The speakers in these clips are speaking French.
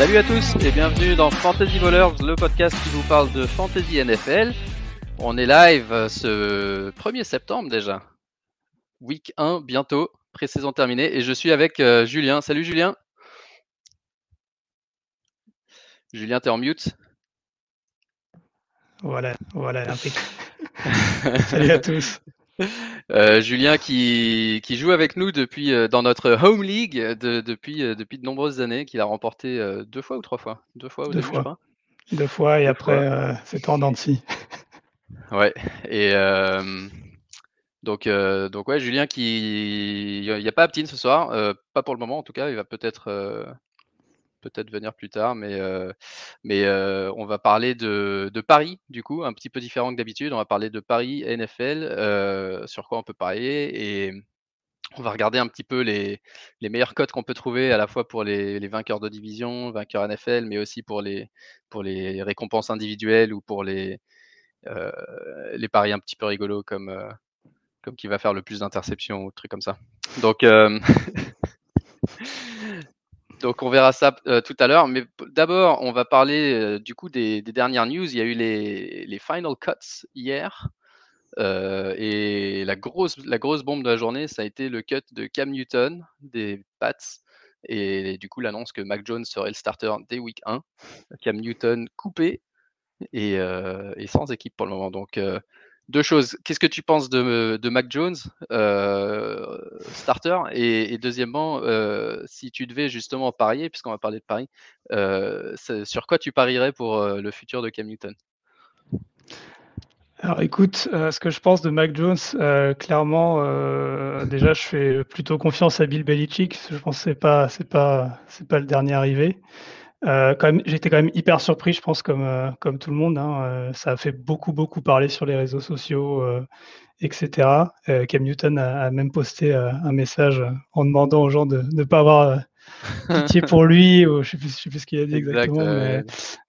Salut à tous et bienvenue dans Fantasy Ballers, le podcast qui vous parle de Fantasy NFL. On est live euh, ce 1er septembre déjà. Week 1 bientôt, pré-saison terminée et je suis avec euh, Julien. Salut Julien. Julien, t'es en mute. Voilà, voilà, Salut à tous. Euh, Julien qui, qui, joue avec nous depuis euh, dans notre home league de, depuis, euh, depuis de nombreuses années, qu'il a remporté deux fois ou trois fois? Deux fois ou deux fois. Deux fois et après c'est en dents Ouais. Et donc donc ouais Julien qui il n'y a pas Aptine ce soir, pas pour le moment en tout cas, il va peut-être peut-être venir plus tard, mais, mais on va parler de, de, Paris, du coup, un petit peu différent que d'habitude. On va parler de Paris NFL, sur quoi on peut parler, et on va regarder un petit peu les, les meilleurs codes qu'on peut trouver à la fois pour les, les, vainqueurs de division, vainqueurs NFL, mais aussi pour les, pour les récompenses individuelles ou pour les, les paris un petit peu rigolos comme, comme qui va faire le plus d'interceptions ou trucs comme ça. Donc, Donc on verra ça euh, tout à l'heure. Mais d'abord, on va parler euh, du coup des, dernières news. Il y a eu les, final cuts hier. Euh, et la grosse, la grosse bombe de la journée, ça a été le cut de Cam Newton des Pats. Et, du coup, l'annonce que Mac Jones serait le starter dès week 1. Cam Newton coupé et, et sans équipe pour le moment. Donc deux choses. Qu'est-ce que tu penses de, Mac Jones, euh, starter? Et, deuxièmement, euh, si tu devais justement parier, puisqu'on va parler de Paris, euh, sur quoi tu parierais pour le futur de Cam Newton? Alors écoute, ce que je pense de Mac Jones, clairement, déjà je fais plutôt confiance à Bill Belichick. Je pense que c'est pas, pas, c'est pas le dernier arrivé. Euh, j'étais quand même hyper surpris, je pense, comme, euh, comme tout le monde. Hein, euh, ça a fait beaucoup, beaucoup parler sur les réseaux sociaux, etc. Cam Newton a, même posté un message en demandant aux gens de ne pas avoir pitié pour lui, ou je ne sais, plus ce qu'il a dit exactement.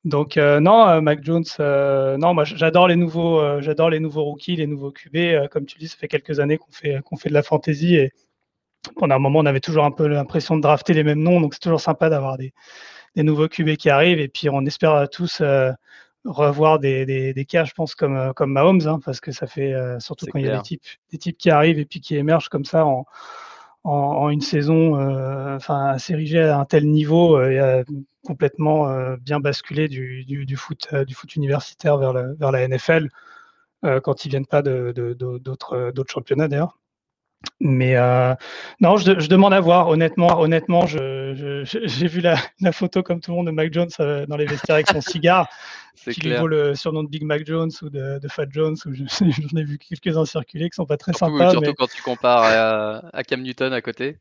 Donc, non, Mac Jones, non, moi j'adore les, nouveaux, j'adore les nouveaux rookies, les nouveaux QB. comme tu dis, ça fait quelques années qu'on fait, qu'on fait de la fantasy et pendant un moment, on avait toujours un peu l'impression de drafter les mêmes noms, donc c'est toujours sympa d'avoir des des nouveaux QB qui arrivent et puis on espère tous euh, revoir des, des, cas, je pense, comme, euh, comme Mahomes, hein, parce que ça fait, euh, surtout quand il y a des types, des types qui arrivent et puis qui émergent comme ça en, en, une saison, enfin, assez rigée à un tel niveau, et a complètement bien basculé du, du, foot, du foot universitaire vers, le, vers la NFL, quand ils viennent pas d'autres de, d'autres championnats d'ailleurs. Mais euh, non, je, demande à voir. Honnêtement, honnêtement, j'ai vu la, photo comme tout le monde de Mac Jones euh, dans les vestiaires avec son cigare, qui lui vaut le surnom de Big Mac Jones ou de, Fat Jones. J'en ai vu quelques-uns circuler qui sont pas très sympas. Surtout quand tu compares à, Cam Newton à côté.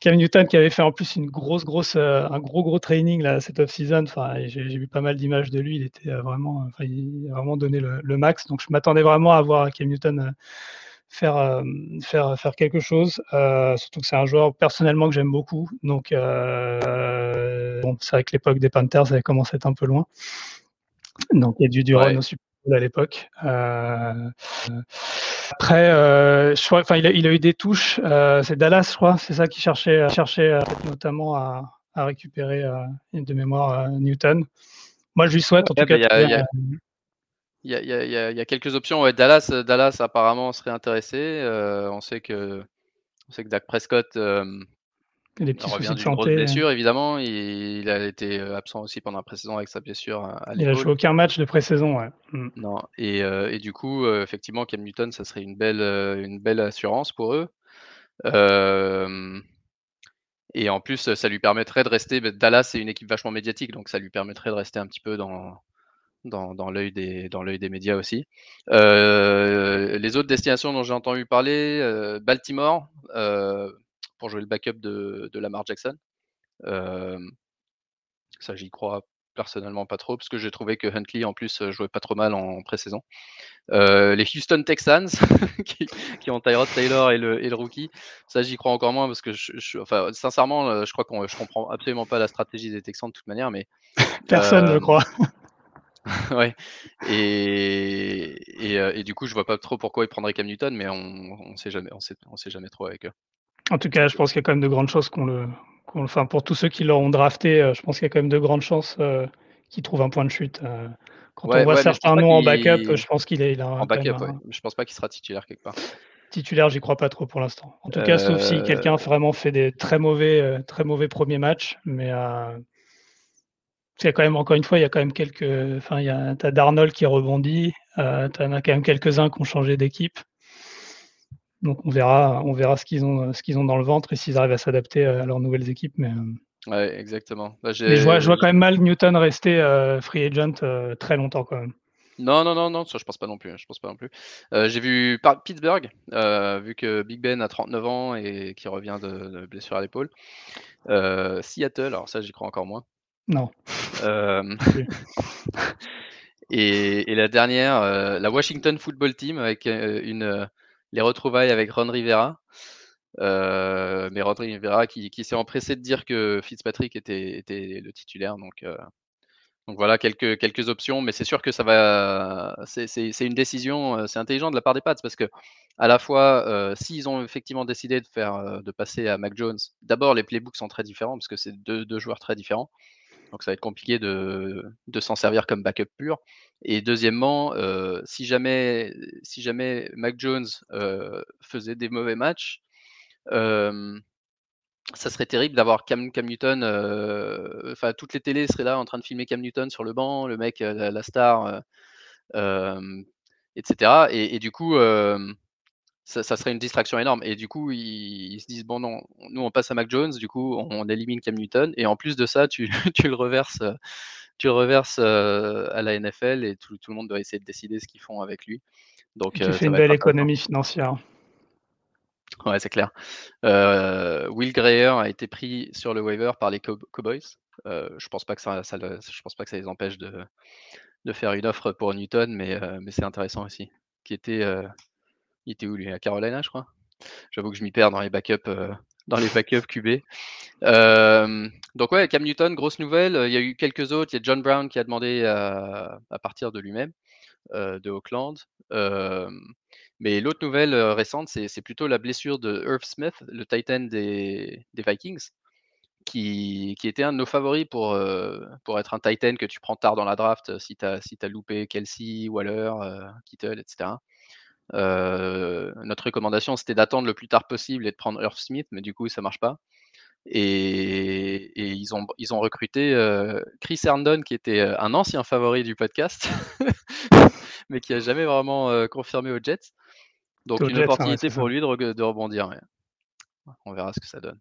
Cam Newton qui avait fait en plus une grosse, grosse, euh, un gros, gros training là cette off-season. Enfin, j'ai vu pas mal d'images de lui. Il était vraiment, il a vraiment donné le, le max. Donc je m'attendais vraiment à voir Cam Newton faire, euh, faire, faire quelque chose. Euh, surtout que c'est un joueur personnellement que j'aime beaucoup. Donc, euh, bon, c'est vrai que l'époque des Panthers avait commencé à être un peu loin. Donc, il y a du, du run au Super Bowl à l'époque. après, je enfin, il a, il a eu des touches. c'est Dallas, je crois. C'est ça qui cherchait, cherchait notamment à, à récupérer de mémoire Newton. Moi, je lui souhaite en tout cas. Il y, a, y, y a, quelques options. Ouais, Dallas, euh, Dallas apparemment serait intéressé. Euh, on sait que on sait que Dak Prescott euh, il revient d'une grosse blessure, évidemment. Il, a été absent aussi pendant la pré-saison avec sa blessure. À il a joué aucun match de pré-saison. Ouais. Mm. Non. Et, et, du coup, effectivement, Cam Newton, ça serait une belle, une belle assurance pour eux. et en plus, ça lui permettrait de rester. Bah, Dallas, c'est une équipe vachement médiatique, donc ça lui permettrait de rester un petit peu dans, dans, dans l'œil des, médias aussi. Euh, les autres destinations dont j'ai entendu parler, euh, Baltimore, euh, pour jouer le backup de, de Lamar Jackson. ça, j'y crois personnellement pas trop, parce que j'ai trouvé que Huntley, en plus, jouait pas trop mal en pré-saison. les Houston Texans, qui, qui, ont Tyrod Taylor et le, et le rookie, ça, j'y crois encore moins, parce que, je, enfin, sincèrement, je crois qu'on je comprends absolument pas la stratégie des Texans de toute manière, mais... Personne ne croit. ouais. Et, et, euh, et, du coup, je vois pas trop pourquoi ils prendraient Cam Newton, mais on, on sait jamais, on sait, on sait jamais trop avec eux. En tout cas, je pense qu'il y a quand même de grandes choses qu'on le enfin, pour tous ceux qui l'auront drafté, je pense qu'il y a quand même de grandes chances qu'il trouve un point de chute. quand on voit certains noms en backup, je pense qu'il est, il En backup, ouais. Je pense pas qu'il sera titulaire quelque part. Titulaire, j'y crois pas trop pour l'instant. En tout cas, sauf si quelqu'un vraiment fait des très mauvais, très mauvais premiers matchs, mais il quand même, encore une fois, il y a quand même quelques. Enfin, il y a, as Darnold qui rebondit, euh, tu en as quand même quelques-uns qui ont changé d'équipe. Donc on verra, on verra ce qu'ils ont, ce qu'ils ont dans le ventre et s'ils arrivent à s'adapter à leurs nouvelles équipes. Mais, euh, ouais, exactement. Bah, je, vois, je, vois, quand même mal Newton rester euh, free agent très longtemps quand même. Non, non, non, non, ça je pense pas non plus. Hein, je pense pas non plus. j'ai vu Pittsburgh, vu que Big Ben a 39 ans et qui revient de, de blessure à l'épaule. Seattle, alors ça j'y crois encore moins. Non. Euh, et, la dernière, euh, la Washington Football Team avec euh, une, les retrouvailles avec Ron Rivera. mais Ron Rivera qui, s'est empressé de dire que Fitzpatrick était, était le titulaire. Donc, donc voilà quelques, quelques options, mais c'est sûr que ça va. C'est une décision, c'est intelligent de la part des Pats parce que à la fois, s'ils ont effectivement décidé de faire, de passer à Mac Jones, d'abord les playbooks sont très différents parce que c'est deux, deux, joueurs très différents. Donc ça va être compliqué de, s'en servir comme backup pur. Et deuxièmement, euh, si, jamais, si jamais Mac Jones euh, faisait des mauvais matchs, euh, ça serait terrible d'avoir Cam, Newton, enfin toutes les télés seraient là en train de filmer Cam Newton sur le banc, le mec, la, star, etc. Et, et, du coup, ça, serait une distraction énorme. Et du coup, ils, se disent bon, non, nous on passe à Mac Jones, du coup, on, élimine Cam Newton. Et en plus de ça, tu, le reverses, tu le reverses euh, à la NFL et tout, le monde doit essayer de décider ce qu'ils font avec lui. Donc, tu euh, fais une belle économie financière. Ouais, c'est clair. Euh, Will Greer a été pris sur le waiver par les Cowboys. je pense pas que ça, je pense pas que ça les empêche de, de faire une offre pour Newton, mais, mais c'est intéressant aussi. Qui était il était où lui? À Carolina, je crois? J'avoue que je m'y perds dans les backups, euh, dans les backups QB. donc ouais, Cam Newton, grosse nouvelle. Il y a eu quelques autres. Il y a John Brown qui a demandé à, partir de lui-même, euh, de Auckland. mais l'autre nouvelle euh, récente, c'est plutôt la blessure de Irv Smith, le Titan des, Vikings, qui, était un de nos favoris pour, pour être un Titan que tu prends tard dans la draft si tu as, si as loupé Kelsey, Waller, Kittle, etc. Euh, notre recommandation, c'était d'attendre le plus tard possible et de prendre Earth Smith, mais du coup, ça marche pas. Et, ils, ont, ils ont recruté euh, Chris Herndon, qui était euh, un ancien favori du podcast, mais qui a jamais vraiment confirmé aux Jets. Donc une hein, opportunité pour lui de, de rebondir. On verra ce que ça donne.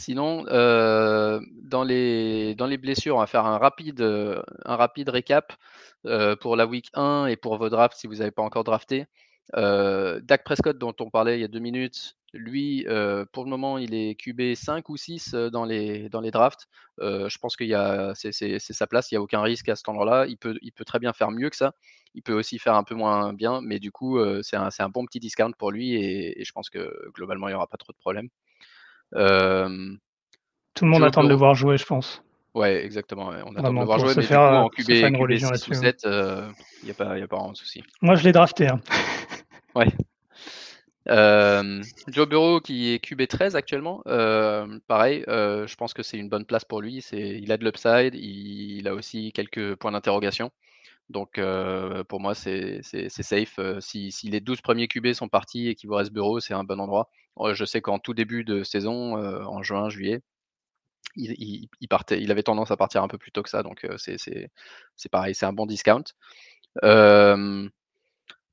Sinon, dans, les, dans les blessures, on va faire un rapide, un récap pour la week 1 et pour vos drafts si vous n'avez pas encore drafté. Dak Prescott, dont on parlait il y a deux minutes, lui, pour le moment, il est QB 5 ou 6 dans les, drafts. je pense que c'est sa place, il n'y a aucun risque à cet endroit-là. Il peut, il peut très bien faire mieux que ça. Il peut aussi faire un peu moins bien, mais du coup, c'est un, un, bon petit discount pour lui et, et je pense que globalement, il n'y aura pas trop de problèmes. Tout le monde attend de le voir jouer, je pense. Ouais, exactement. On attend de le voir jouer, mais faire, du coup, en QB, QB 6 ou 7, il n'y a, pas, y a pas vraiment de souci. Moi, je l'ai drafté. Hein. ouais. Euh, Joe Burrow qui est QB 13 actuellement, euh, pareil, euh, je pense que c'est une bonne place pour lui. Il a de l'upside, il, a aussi quelques points d'interrogation. Donc pour moi, c'est safe. Si, si, les 12 premiers QB sont partis et qu'il vous reste Bureau, c'est un bon endroit. Je sais qu'en tout début de saison, en juin, juillet, il, avait tendance à partir un peu plus tôt que ça. Donc c'est pareil, c'est un bon discount.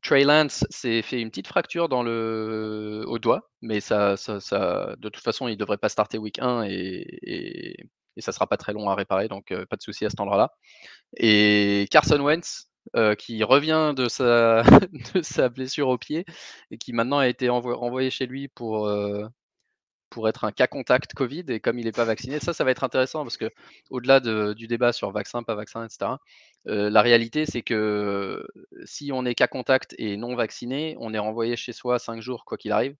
Trey Lance s'est fait une petite fracture dans le, au doigt, mais ça, ça, de toute façon, il ne devrait pas starter week 1 et, et ça sera pas très long à réparer, donc pas de souci à cet endroit-là. Et Carson Wentz, qui revient de sa, blessure au pied et qui maintenant a été envoyé chez lui pour, pour être un cas contact Covid et comme il n'est pas vacciné, ça, ça va être intéressant parce que au-delà de, du débat sur vaccin, pas vaccin, etc., la réalité c'est que si on est cas contact et non vacciné, on est renvoyé chez soi cinq jours quoi qu'il arrive.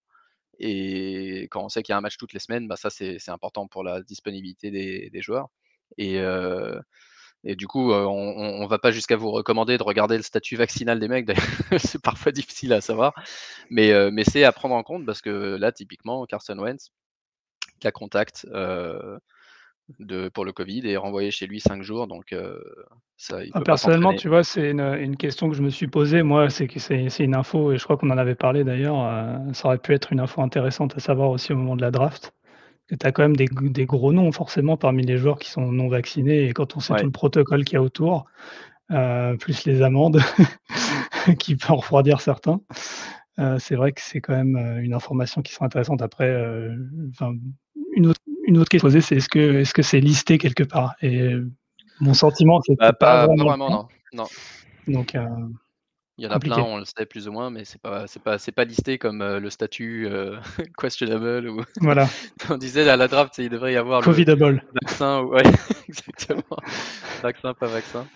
Et quand on sait qu'il y a un match toutes les semaines, bah ça c'est important pour la disponibilité des, joueurs. Et, et, du coup, on ne va pas jusqu'à vous recommander de regarder le statut vaccinal des mecs. c'est parfois difficile à savoir, mais, mais c'est à prendre en compte parce que là, typiquement, Carson Wentz, cas contact de, pour le Covid et renvoyé chez lui cinq jours. Donc, ça, ah, personnellement, tu vois, c'est une, une, question que je me suis posée. Moi, c'est c'est une info, et je crois qu'on en avait parlé d'ailleurs. ça aurait pu être une info intéressante à savoir aussi au moment de la draft. Tu as quand même des, des, gros noms, forcément, parmi les joueurs qui sont non vaccinés. Et quand on sait tout le protocole qu'il y a autour, plus les amendes qui peuvent refroidir certains, c'est vrai que c'est quand même une information qui sera intéressante. Après, une autre, une autre question posée, c'est est-ce que est-ce que c'est listé quelque part? Et mon sentiment, c'est bah, pas, vraiment, non. non. Donc, euh, il y en a plein, on le sait plus ou moins, mais c'est pas c'est pas c'est pas listé comme euh, le statut euh, questionable ou. Voilà. on disait à la draft, il devrait y avoir Covidable. le vaccin, ouais, exactement, vaccin pas vaccin.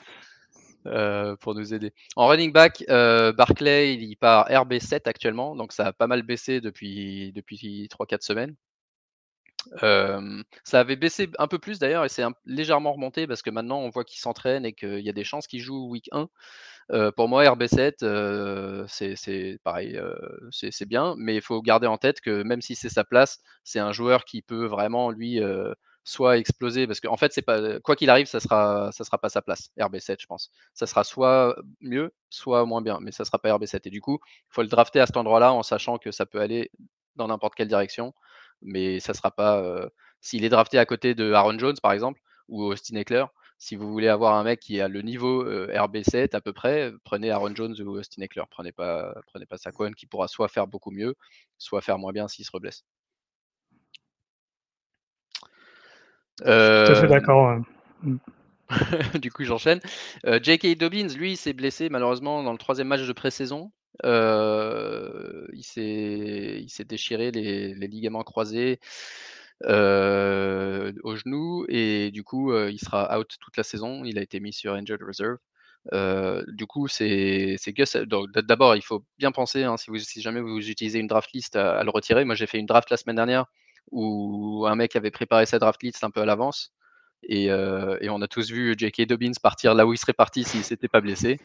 pour nous aider. En running back, Barclay, il part RB7 actuellement, donc ça a pas mal baissé depuis, depuis 3-4 semaines ça avait baissé un peu plus d'ailleurs et c'est légèrement remonté parce que maintenant on voit qu'il s'entraîne et qu'il y a des chances qu'il joue week 1. pour moi, RB7, c'est pareil, c'est bien, mais il faut garder en tête que même si c'est sa place, c'est un joueur qui peut vraiment, lui, soit exploser, parce qu'en fait, c'est pas quoi qu'il arrive, ça sera, ça sera pas sa place, RB7, je pense. Ça sera soit mieux, soit moins bien, mais ça sera pas RB7. Et du coup, il faut le drafter à cet endroit-là en sachant que ça peut aller dans n'importe quelle direction mais ça sera pas. S'il est drafté à côté de Aaron Jones, par exemple, ou Austin Eckler, si vous voulez avoir un mec qui a le niveau RB7 à peu près, prenez Aaron Jones ou Austin Eckler. Prenez pas, prenez pas Saquon qui pourra soit faire beaucoup mieux, soit faire moins bien s'il se reblesse. Tout à fait d'accord. Mmh. du coup, j'enchaîne. J.K. Dobbins, lui, s'est blessé malheureusement dans le troisième match de pré-saison. Il s'est déchiré les, ligaments croisés au genou et du coup il sera out toute la saison. Il a été mis sur injured reserve. du coup, c'est Gus. D'abord, il faut bien penser, hein, si, jamais vous utilisez une draft list, à, le retirer. Moi, j'ai fait une draft la semaine dernière où un mec avait préparé sa draft list un peu à l'avance. Et, on a tous vu J.K. Dobbins partir là où il serait parti s'il s'était pas blessé.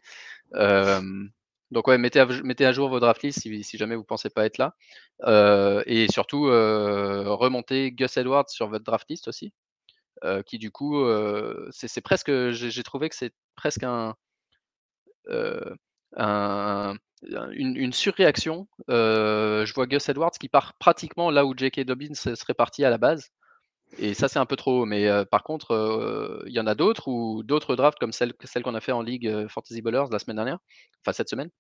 Donc ouais, mettez à, mettez à jour vos draft lists si, jamais vous pensez pas être là. Euh, et surtout, euh, remontez Gus Edwards sur votre draft list aussi. Euh, qui du coup, c'est presque, j'ai trouvé que c'est presque un, un une, une, surréaction. je vois Gus Edwards qui part pratiquement là où J.K. Dobbins serait parti à la base. Et ça, c'est un peu trop. Mais par contre, il y en a d'autres ou d'autres drafts comme celle, celle qu'on a fait en Ligue Fantasy Bowlers la semaine dernière, enfin cette semaine,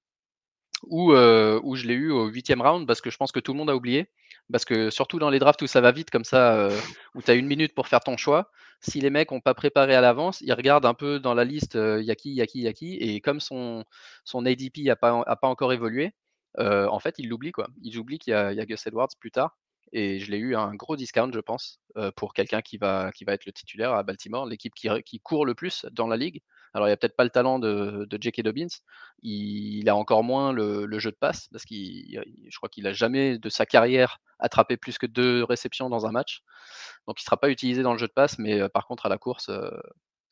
où, où je l'ai eu au huitième round parce que je pense que tout le monde a oublié. Parce que surtout dans les drafts où ça va vite comme ça, où tu as une minute pour faire ton choix, si les mecs n'ont pas préparé à l'avance, ils regardent un peu dans la liste, il y a qui, il y a qui, il y a qui, et comme son, son ADP n'a pas, a pas encore évolué, en fait, ils l'oublient quoi. Ils oublient qu'il y, a Gus Edwards plus tard et je l'ai eu à un gros discount, je pense, pour quelqu'un qui va, qui va être le titulaire à Baltimore, l'équipe qui, qui, court le plus dans la ligue. Alors, il n'y a peut-être pas le talent de, de J.K. Dobbins, il, a encore moins le, jeu de passe, parce que je crois qu'il n'a jamais de sa carrière attrapé plus que deux réceptions dans un match. Donc, il ne sera pas utilisé dans le jeu de passe, mais par contre, à la course,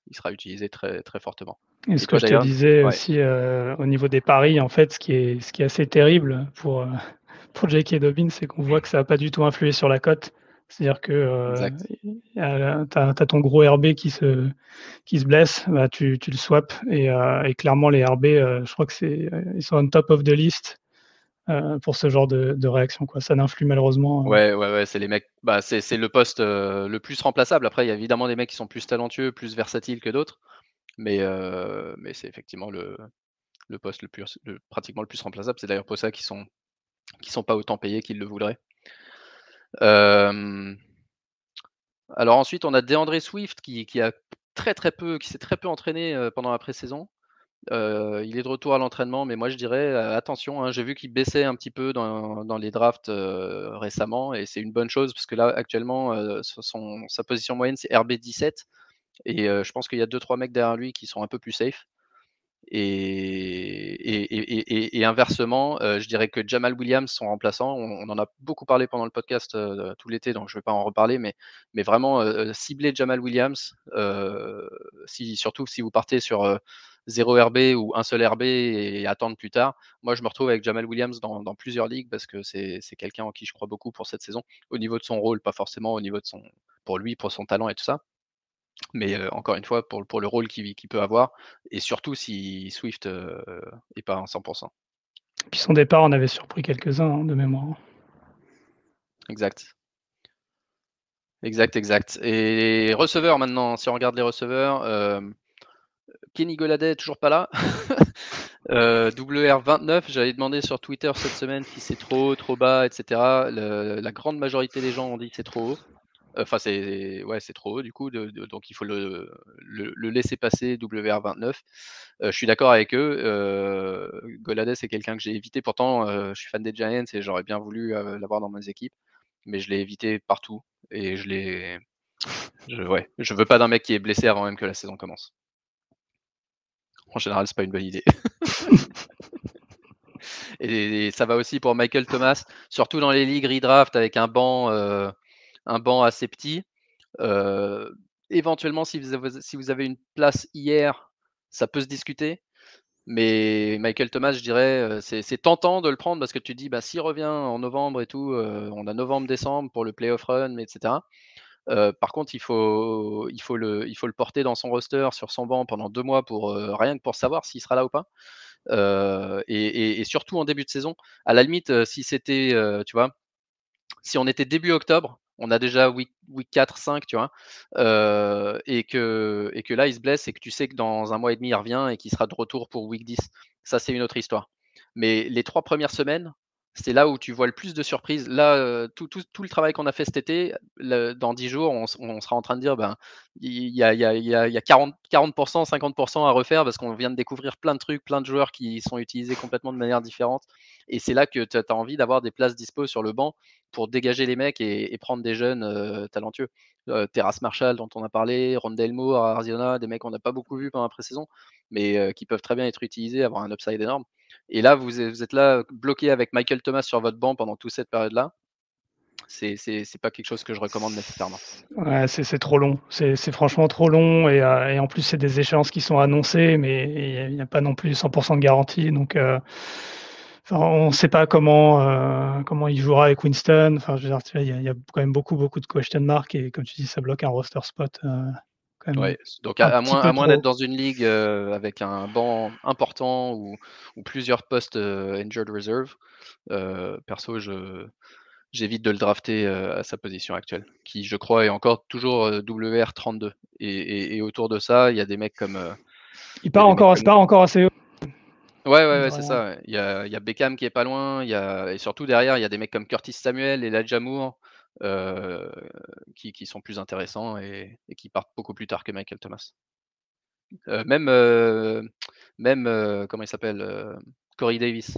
il sera utilisé très, très fortement. Et ce que je te disais aussi au niveau des paris, en fait, ce qui est, ce qui est assez terrible pour pour J.K. Dobbins, c'est qu'on voit que ça n'a pas du tout influé sur la cote. C'est-à-dire que euh, tu as, ton gros RB qui se, qui se blesse, bah, tu, tu le swaps et, euh, et, clairement les RB, euh, je crois que c'est ils sont on top of the list euh, pour ce genre de, de réaction. Quoi. Ça n'influe malheureusement. Ouais, ouais, ouais, c'est les mecs. Bah, c'est le poste le plus remplaçable. Après, il y a évidemment des mecs qui sont plus talentueux, plus versatiles que d'autres, mais, mais c'est effectivement le, le poste le plus, le, pratiquement le plus remplaçable. C'est d'ailleurs pour ça qu'ils sont qui sont pas autant payés qu'ils le voudraient. alors ensuite, on a DeAndre Swift qui, a très très peu, qui s'est très peu entraîné pendant la pré-saison. il est de retour à l'entraînement, mais moi je dirais attention. Hein, j'ai vu qu'il baissait un petit peu dans, les drafts récemment, et c'est une bonne chose parce que là actuellement, sa position moyenne c'est RB 17, et je pense qu'il y a deux trois mecs derrière lui qui sont un peu plus safe. Et, inversement, euh, je dirais que Jamal Williams, son remplaçant, on, en a beaucoup parlé pendant le podcast euh, tout l'été, donc je ne vais pas en reparler, mais, vraiment euh, cibler Jamal Williams, surtout si vous partez sur 0 RB ou un seul RB et attendre plus tard. Moi, je me retrouve avec Jamal Williams dans, plusieurs ligues parce que c'est quelqu'un en qui je crois beaucoup pour cette saison, au niveau de son rôle, pas forcément au niveau de son, pour lui, pour son talent et tout ça. Mais encore une fois, pour, pour le rôle qu'il peut avoir, et surtout si Swift n'est pas à 100%. Puis son départ, on avait surpris quelques-uns hein, de mémoire. Exact. Exact, exact. Et les receveurs maintenant, si on regarde les receveurs, euh, Kenny Goladay toujours pas là. euh, WR29, j'avais demandé sur Twitter cette semaine si c'est trop haut, trop bas, etc. la grande majorité des gens ont dit que c'est trop haut. Enfin, c'est ouais, trop haut du coup, donc il faut le, laisser passer WR29. Euh, je suis d'accord avec eux. Euh, Goladay, c'est quelqu'un que j'ai évité. Pourtant, euh, je suis fan des Giants et j'aurais bien voulu l'avoir dans mes équipes, mais je l'ai évité partout et je l'ai. Ouais, veux pas d'un mec qui est blessé avant même que la saison commence. En général, c'est pas une bonne idée. et, ça va aussi pour Michael Thomas, surtout dans les ligues redraft avec un banc un banc assez petit. éventuellement, si vous, avez, une place hier, ça peut se discuter. Mais Michael Thomas, je dirais, c'est tentant de le prendre parce que tu dis, bah, s'il revient en novembre et tout, on a novembre-décembre pour le playoff run, etc. par contre, il faut, il, faut le, il faut le porter dans son roster, sur son banc pendant deux mois pour rien que pour savoir s'il sera là ou pas. et, et, surtout en début de saison, à la limite, si c'était, tu vois, si on était début octobre, on a déjà week, 4, 5, tu vois, et, que, et que là, il se blesse et que tu sais que dans un mois et demi, il revient et qu'il sera de retour pour week 10. Ça, c'est une autre histoire. Mais les trois premières semaines, c'est là où tu vois le plus de surprises. Là, tout, le travail qu'on a fait cet été, dans 10 jours, on, sera en train de dire ben, il y a, y a 40, 40%, 50% à refaire parce qu'on vient de découvrir plein de trucs, plein de joueurs qui sont utilisés complètement de manière différente. Et c'est là que tu as envie d'avoir des places dispo sur le banc pour dégager les mecs et, prendre des jeunes talentueux. Terrace Marshall, dont on a parlé, Rondell Moore, Arizona, des mecs qu'on n'a pas beaucoup vus pendant la pré-saison, mais qui peuvent très bien être utilisés, avoir un upside énorme. Et là, vous, êtes là bloqué avec Michael Thomas sur votre banc pendant toute cette période-là. C'est, pas quelque chose que je recommande nécessairement. Ouais, c'est, trop long. C'est, franchement trop long. Et, et, en plus, c'est des échéances qui sont annoncées, mais il n'y a, pas non plus 100% de garantie. Donc, on ne sait pas comment, euh, comment il jouera avec Winston. Il y, a quand même beaucoup, beaucoup de question marks et comme tu dis, ça bloque un roster spot. Donc à, moins, d'être dans une ligue euh, avec un banc important ou, plusieurs postes injured reserve, perso, je, j'évite de le drafter à sa position actuelle, qui je crois est encore toujours WR32. Et, autour de ça, il y a des mecs comme. il part encore, part encore assez haut. Ouais, ouais, ouais c'est ça. Il y, a, il y, a, Beckham qui est pas loin. Il y a, et surtout derrière, il y a des mecs comme Curtis Samuel et Jamour euh, qui, qui, sont plus intéressants et, et, qui partent beaucoup plus tard que Michael Thomas. Euh, même, euh, même comment il s'appelle Corey Davis,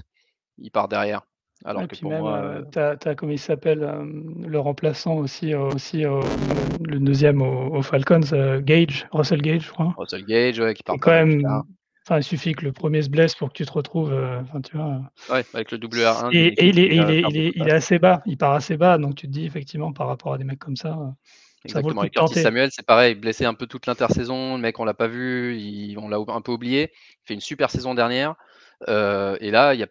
il part derrière. Alors et que pour même, moi, tu as, comment il s'appelle, le remplaçant aussi, aussi le deuxième aux, Falcons, Gage, Russell Gage, je crois. Russell Gage, ouais, qui part quand même Enfin, il suffit que le premier se blesse pour que tu te retrouves. Euh, enfin, tu vois. Ouais, avec le WR1. Et, et il, est, il, est, il, est, il, est, assez bas, il part assez bas, donc tu te dis effectivement par rapport à des mecs comme ça. Euh, Exactement. Et Curtis Samuel, c'est pareil, blessé un peu toute l'intersaison. Le mec, on l'a pas vu, il, on l'a un peu oublié. Il fait une super saison dernière. Euh, et là, y a,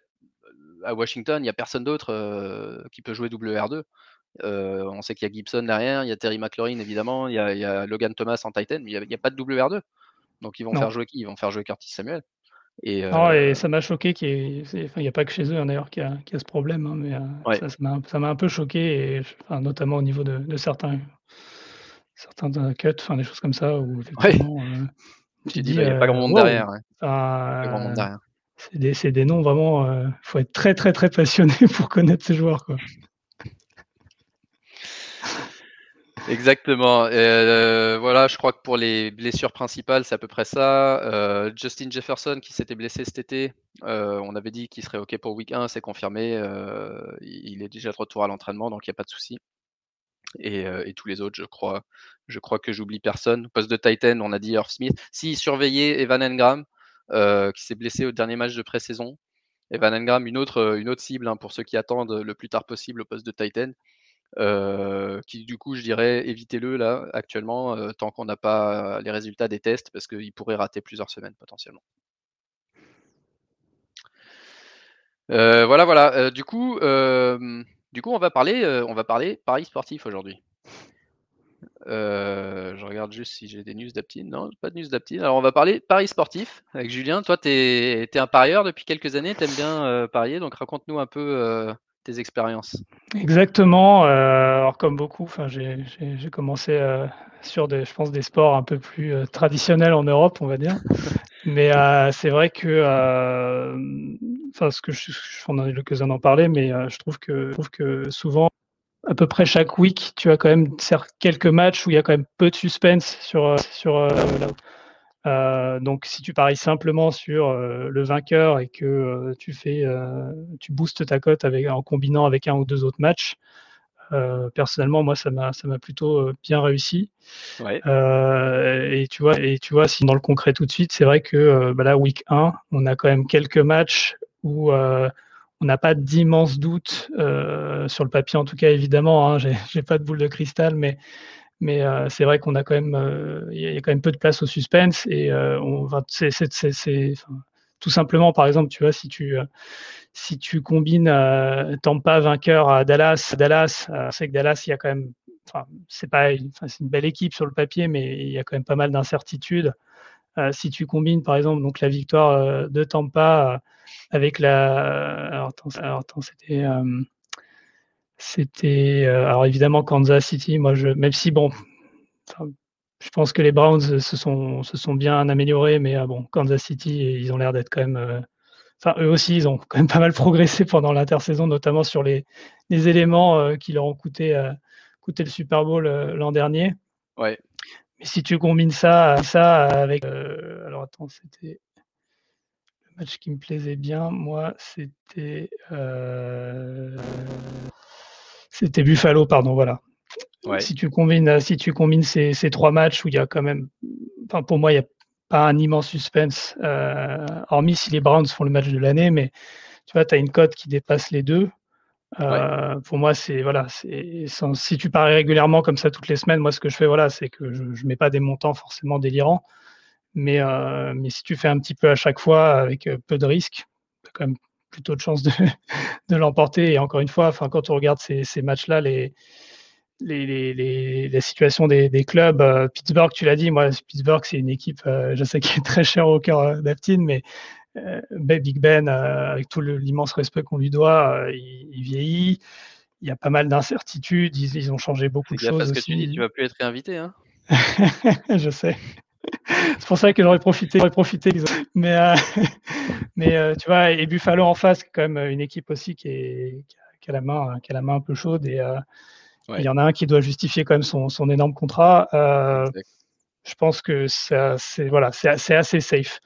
à Washington, il n'y a personne d'autre euh, qui peut jouer WR2. Euh, on sait qu'il y a Gibson derrière, il y a Terry McLaurin évidemment, il y a, il y a Logan Thomas en Titan, mais il n'y a, a, pas de WR2. Donc ils vont faire jouer Ils vont faire jouer Curtis Samuel. Et, ah et ça m'a choqué qu'il n'y a pas que chez eux hein, d'ailleurs qui a, a, ce problème, hein, mais euh, ça m'a un peu choqué, et, enfin, notamment au niveau de, de certains, certains euh, cuts, enfin, des choses comme ça, où effectivement, euh, tu dis, il n'y a pas grand monde derrière. C'est des, des, noms vraiment, il faut être très très très passionné pour connaître ces joueurs. Quoi. Exactement. Euh, voilà, je crois que pour les blessures principales, c'est à peu près ça. Euh, Justin Jefferson qui s'était blessé cet été, euh, on avait dit qu'il serait OK pour week 1, c'est confirmé. il est déjà de retour à l'entraînement, donc il n'y a pas de souci. Et, tous les autres, je crois, je crois que j'oublie personne. Poste de Titan, on a dit Earth Smith. Si, surveillez Evan Engram, qui s'est blessé au dernier match de pré-saison. Evan Engram, une autre, une autre cible hein, pour ceux qui attendent le plus tard possible au poste de Titan. Qui du coup, je dirais, évitez-le là, actuellement, tant qu'on n'a pas les résultats des tests, parce qu'il pourrait rater plusieurs semaines potentiellement. voilà, voilà. du coup, du coup, on va parler, on va parler paris sportif aujourd'hui. je regarde juste si j'ai des news d'Aptine. Non, pas de news d'Aptine. Alors, on va parler paris sportif avec Julien. Toi, tu es, un parieur depuis quelques années, tu aimes bien parier, donc raconte-nous un peu tes expériences. Exactement. alors, comme beaucoup, j'ai commencé sur des, je pense, des sports un peu plus traditionnels en Europe, on va dire. Mais c'est vrai que enfin, ce que je, on a eu l'occasion d'en parler, mais euh, je trouve que, trouve que souvent, à peu près chaque week, tu as quand même quelques matchs où il y a quand même peu de suspense sur, euh, sur euh, donc, si tu paries simplement sur le vainqueur et que tu fais, tu boostes ta cote avec, en combinant avec un ou deux autres matchs, personnellement, moi, ça m'a, ça m'a plutôt bien réussi. et tu vois, et tu vois, si dans le concret tout de suite, c'est vrai que bah là, week 1, on a quand même quelques matchs où euh, on n'a pas d'immenses doutes euh, sur le papier, en tout cas, évidemment. Hein, j'ai pas de boule de cristal, mais mais euh, c'est vrai qu'on a quand même, il y, a quand même peu de place au suspense et on va, tout simplement, par exemple, tu vois, si tu si tu combines Tampa vainqueur à Dallas, Dallas, c'est que Dallas, il y a quand même, c'est pas, c'est une belle équipe sur le papier, mais il y a quand même pas mal d'incertitudes. si tu combines, par exemple, donc la victoire de Tampa avec la. Alors, attends, c'était. Euh, c'était. Euh, alors, évidemment, Kansas City, moi, je, même si, bon, je pense que les Browns se sont, se sont bien améliorés, mais euh, bon, Kansas City, ils ont l'air d'être quand même. Enfin, eux aussi, ils ont quand même pas mal progressé pendant l'intersaison, notamment sur les, les éléments qui leur ont coûté, coûté le Super Bowl l'an dernier. Ouais. Mais si tu combines ça, ça avec. alors, attends, c'était match qui me plaisait bien, moi, c'était euh, c'était Buffalo, pardon, voilà. Si tu combines, si tu combines ces, ces, trois matchs où il y a quand même, enfin pour moi, il n'y a pas un immense suspense, euh, hormis si les Browns font le match de l'année, mais tu vois, tu as une cote qui dépasse les deux. Euh, pour moi, c'est voilà, c'est si tu paries régulièrement comme ça toutes les semaines, moi ce que je fais, voilà, c'est que je, ne mets pas des montants forcément délirants. Mais, euh, mais si tu fais un petit peu à chaque fois avec euh, peu de risques, quand même plutôt de chances de, de l'emporter. Et encore une fois, enfin, quand on regarde ces, ces matchs-là, les, les, les, les, situations des, des clubs, euh, Pittsburgh, tu l'as dit, moi, Pittsburgh, c'est une équipe, je sais qui est très chère au cœur d'Aptine, mais Big Ben, avec tout l'immense respect qu'on lui doit, il, vieillit. Il y a pas mal d'incertitudes. Ils, ils, ont changé beaucoup de choses. Parce que tu dis, tu vas plus être réinvité. Hein je sais. c'est pour ça que j'aurais profité, j'aurais profité. Mais, euh, mais euh, tu vois, et Buffalo en face, quand même une équipe aussi qui, est, qui, a, la main, qui a la main un peu chaude. Et euh, il y en a un qui doit justifier quand même son, son énorme contrat. je pense que c'est voilà, c'est assez safe.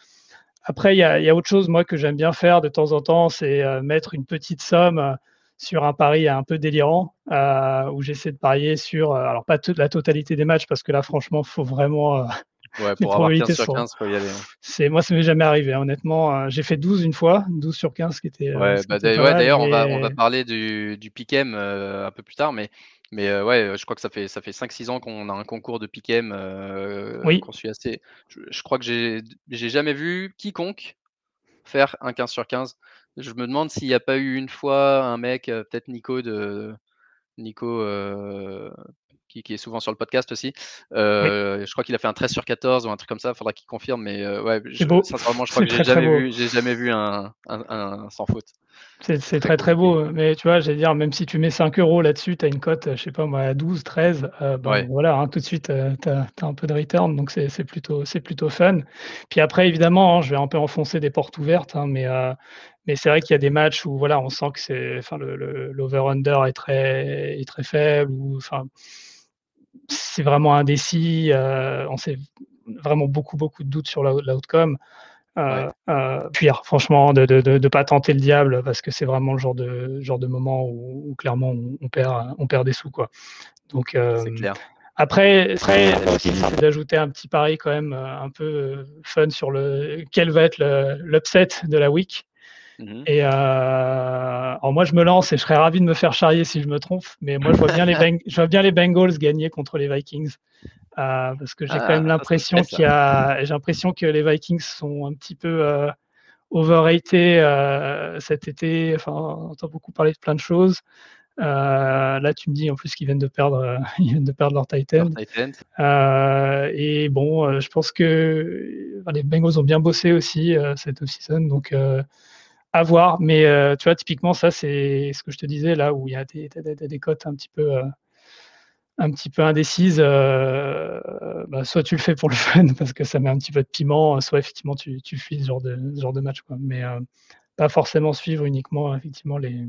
Après, il y, a, y, a, autre chose, moi, que j'aime bien faire de temps en temps, c'est mettre une petite somme sur un pari un peu délirant, où j'essaie de parier sur, alors pas toute la totalité des matchs, parce que là, franchement, il faut vraiment Ouais, pour avoir 15 sur 15, faut y aller. Hein. C'est, moi, ça m'est jamais arrivé, hein, honnêtement. Euh, j'ai fait 12 une fois, 12 sur 15, qui était. Euh, ouais, bah, d'ailleurs, on, va, on va parler du, du Piquem euh, un peu plus tard, mais, mais ouais, je crois que ça fait, ça fait 5-6 ans qu'on a un concours de Piquem oui. qu'on suit assez. Je, crois que j'ai, j'ai jamais vu quiconque faire un 15 sur 15. Je me demande s'il n'y a pas eu une fois un mec, peut-être Nico de. Nico qui, est souvent sur le podcast aussi. Euh, je crois qu'il a fait un 13 sur 14 ou un truc comme ça. Il faudra qu'il confirme. Mais euh, ouais, je, sincèrement, je crois que j'ai jamais, vu, jamais vu un, sans faute. C'est très très beau, mais tu vois, j'allais dire, même si tu mets 5 euros là-dessus, tu as une cote, je sais pas moi, à 12, 13, euh, voilà, hein, tout de suite, tu as, un peu de return, donc c'est plutôt, plutôt fun. Puis après, évidemment, hein, je vais un peu enfoncer des portes ouvertes, hein, mais, mais c'est vrai qu'il y a des matchs où voilà, on sent que c'est, enfin, l'over-under est très, est très faible, ou enfin, c'est vraiment indécis. Euh, on sait vraiment beaucoup, beaucoup de doutes sur l'outcome. Euh, euh, puis franchement, de ne pas tenter le diable parce que c'est vraiment le genre de, genre de moment où, clairement on, perd, on perd des sous. Quoi. Donc, clair. Après, après c'est d'ajouter un petit pari quand même un peu fun sur le quel va être l'upset de la week. Mmh et alors moi, je me lance et je serais ravi de me faire charrier si je me trompe, mais moi, je vois bien les, je vois bien les Bengals gagner contre les Vikings. parce que j'ai quand même ah, l'impression qu'il y a, j'ai l'impression que les Vikings sont un petit peu overrated cet été. Enfin, on entend beaucoup parler de plein de choses. Euh, là, tu me dis en plus qu'ils viennent de perdre, ils viennent de perdre leur Titan. Euh, et bon, euh, je pense que les Bengals ont bien bossé aussi cette off-season, donc à voir. Mais tu vois, typiquement, ça, c'est ce que je te disais là où il y a des, des, cotes un petit peu un petit peu indécises, bah, soit tu le fais pour le fun parce que ça met un petit peu de piment, soit effectivement tu, tu fuis ce genre de, ce genre de match. Quoi. Mais pas forcément suivre uniquement effectivement les,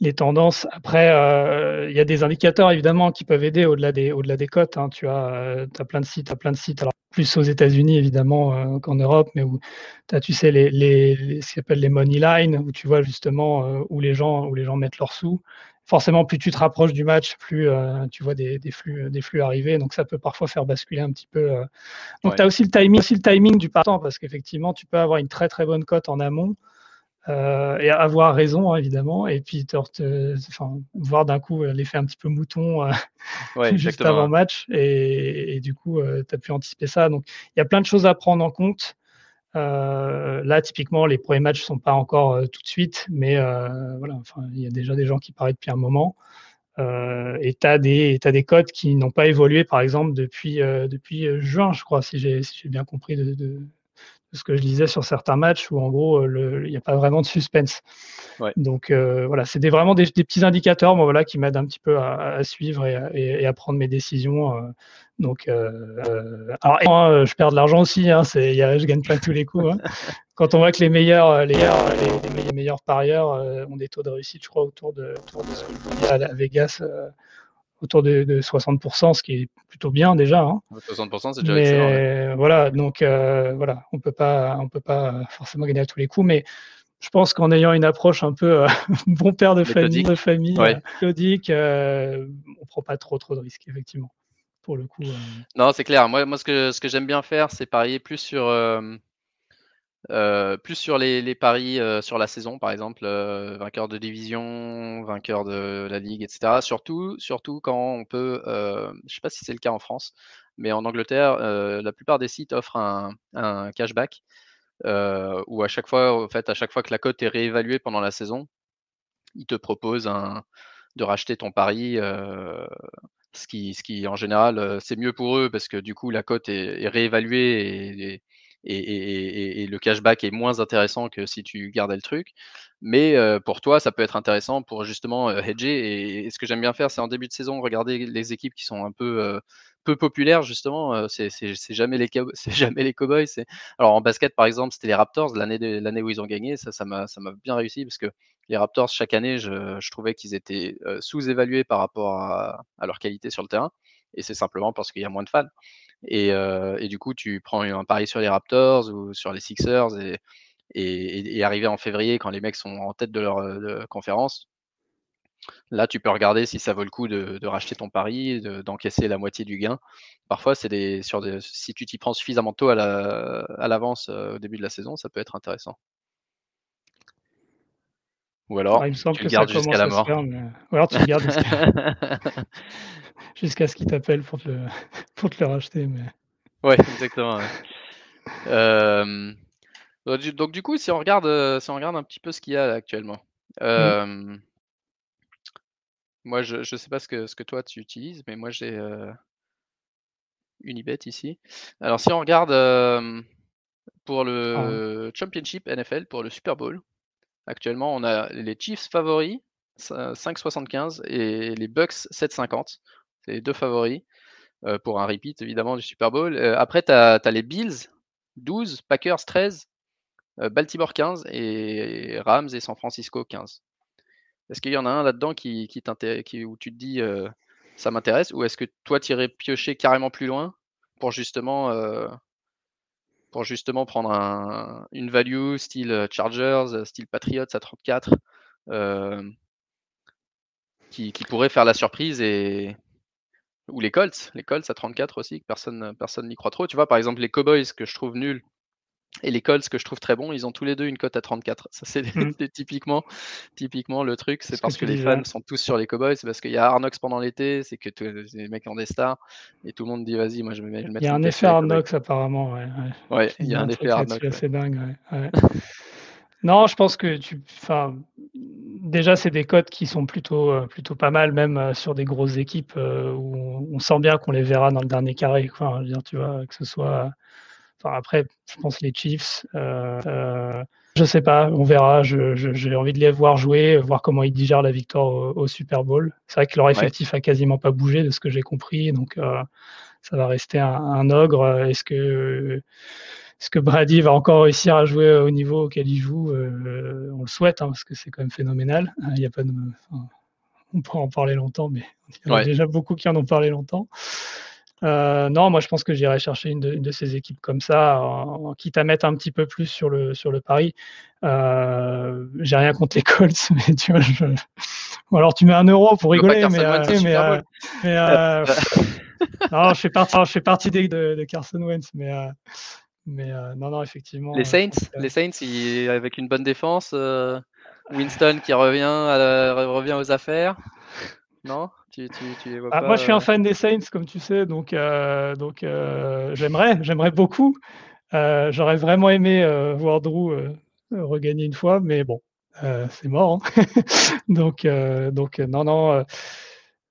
les tendances. Après, euh, il y a des indicateurs évidemment qui peuvent aider au-delà des, au-delà des cotes. Hein. Tu as, euh, as, plein de sites, as plein de sites. Alors plus aux États-Unis évidemment euh, qu'en Europe, mais où tu as, tu sais, les, les, ce qu'on appelle les money lines, où tu vois justement où les gens, où les gens mettent leurs sous. Forcément, plus tu te rapproches du match, plus tu vois des, des, flux, des flux arriver. Donc ça peut parfois faire basculer un petit peu. Donc tu as aussi le timing, aussi le timing du partant, parce qu'effectivement, tu peux avoir une très très bonne cote en amont. Euh, et avoir raison hein, évidemment et puis te, voir d'un coup euh, l'effet un petit peu mouton euh, juste avant match et, du coup tu as pu anticiper ça. Donc il y a plein de choses à prendre en compte. Là typiquement les premiers matchs sont pas encore tout de suite mais voilà il y a déjà des gens qui parlent depuis un moment. Et tu as des as des codes qui n'ont pas évolué par exemple depuis depuis juin je crois si j'ai si bien compris de, de ce que je disais sur certains matchs où en gros euh, il n'y a pas vraiment de suspense. Donc euh, voilà, c'est vraiment des, petits indicateurs moi, voilà, qui m'aident un petit peu à, suivre et, à prendre mes décisions. Euh. donc, alors, moi, je perds de l'argent aussi, hein, y a, je gagne pas tous les coups. Hein. Quand on voit que les meilleurs, les, les, meilleurs parieurs ont des taux de réussite, je crois, autour de, autour de ce que je dis à Vegas autour de, 60%, ce qui est plutôt bien déjà. 60%, hein. c'est déjà excellent. Voilà, donc euh, voilà, on peut pas, on peut pas forcément gagner à tous les coups, mais je pense qu'en ayant une approche un peu euh, bon père de famille, de famille, ouais. Euh, on prend pas trop trop de risques effectivement. Pour le coup. Non, c'est clair. Moi, moi, ce que ce que j'aime bien faire, c'est parier plus sur euh, plus sur les, paris euh, sur la saison, par exemple, euh, vainqueur de division, vainqueur de la ligue, etc. Surtout, surtout quand on peut, je ne sais pas si c'est le cas en France, mais en Angleterre, la plupart des sites offrent un, cashback où à chaque fois, en fait, à chaque fois que la cote est réévaluée pendant la saison, ils te proposent de racheter ton pari. ce qui, en général, c'est mieux pour eux parce que du coup, la cote est, réévaluée et, le cashback est moins intéressant que si tu gardais le truc. Mais pour toi, ça peut être intéressant pour justement hedger. Et, ce que j'aime bien faire, c'est en début de saison, regarder les équipes qui sont un peu peu populaires, justement. c'est jamais les jamais Cowboys. Alors en basket, par exemple, c'était les Raptors l'année où ils ont gagné. Ça, ça m'a bien réussi parce que les Raptors chaque année, je, trouvais qu'ils étaient sous-évalués par rapport à, leur qualité sur le terrain. Et c'est simplement parce qu'il y a moins de fans. Et, du coup, tu prends un pari sur les Raptors ou sur les Sixers et, et, arrivé en février, quand les mecs sont en tête de leur conférence, là, tu peux regarder si ça vaut le coup de, racheter ton pari, d'encaisser la moitié du gain. Parfois, c'est des, des, si tu t'y prends suffisamment tôt à l'avance au début de la saison, ça peut être intéressant. Ou alors, tu le gardes jusqu'à la mort. Ou alors tu le gardes jusqu'à ce qu'il t'appelle pour, te le... pour te le racheter. Mais... Ouais, exactement. Euh, donc du coup, si on regarde, euh, si on regarde un petit peu ce qu'il y a actuellement. Mmh. Euh, moi, je ne sais pas ce que, ce que toi tu utilises, mais moi j'ai Unibet ici. Alors si on regarde pour ah le Championship NFL, pour le Super Bowl, Actuellement, on a les Chiefs favoris, 5,75 et les Bucks 7,50. C'est les deux favoris euh, pour un repeat évidemment du Super Bowl. Euh, après, tu as, les Bills 12, Packers 13, euh, Baltimore 15 et Rams et San Francisco 15. Est-ce qu'il y en a un là-dedans qui, qui, où tu te dis ça m'intéresse ou est-ce que toi tu irais piocher carrément plus loin pour justement pour justement prendre un, une value style euh, Chargers, euh, style Patriots à 34, euh, qui, qui, pourrait faire la surprise et ou les Colts, les Colts à 34 aussi, que personne personne n'y croit trop. Tu vois, par exemple, les Cowboys que je trouve nuls Et les Colts, que je trouve très bons, ils ont tous les deux une cote à 34. Ça, c'est Mmh. typiquement, typiquement le truc. C'est que parce que les fans sont tous sur les Cowboys. C'est parce qu'il y a Arnox pendant l'été. C'est que tous les mecs ont des stars. Et tout le monde dit vas-y, moi je vais me- je vais Il mettre y a un effet. Knocks apparemment, ouais, ouais. Ouais, Il y a un effet ouais. assez dingue, ouais. Non, je pense que tu enfin, déjà, c'est des cotes qui sont plutôt, heu, plutôt pas mal, même, heu, sur des grosses équipes, heu, où on on sent bien qu'on les verra dans le dernier carré, quoi. Dire, tu vois, que ce soit enfin, après, je pense les Chiefs, heu heu, je sais pas, on verra. J'ai envie de les voir jouer, voir comment ils digèrent la victoire au au Super Bowl. C'est vrai que leur Ouais. effectif a quasiment pas bougé de ce que j'ai compris, donc heu, ça va rester un un ogre. Est-ce que est-ce que Brady va encore réussir à jouer au niveau auquel il joue? On le souhaite, hein, parce que c'est quand même phénoménal. Il y a pas de enfin, on pourra en parler longtemps, mais il y en a Ouais. déjà beaucoup qui en ont parlé longtemps. Heu, non, moi je pense que j'irai chercher une de une de ces équipes comme ça, en quitte à mettre un petit peu plus sur le sur le pari. Heu, j'ai rien contre les Colts, mais tu vois, je ou alors tu mets 1 euro pour rigoler, mais Carson Wentz au heu, mais Bowl? mais non, je fais partie je fais partie des de de Carson Wentz, mais non, non, effectivement, Les Saints, les Saints, ils avec une bonne défense, Winston qui revient à la revient aux affaires. Non? Tu tu tu les vois ah, pas, moi je suis un heu? fan des Saints comme tu sais, donc donc heu, j'aimerais j'aimerais beaucoup. J'aurais vraiment aimé, voir Drew, regagner une fois, mais bon, c'est mort, hein. Donc non, non,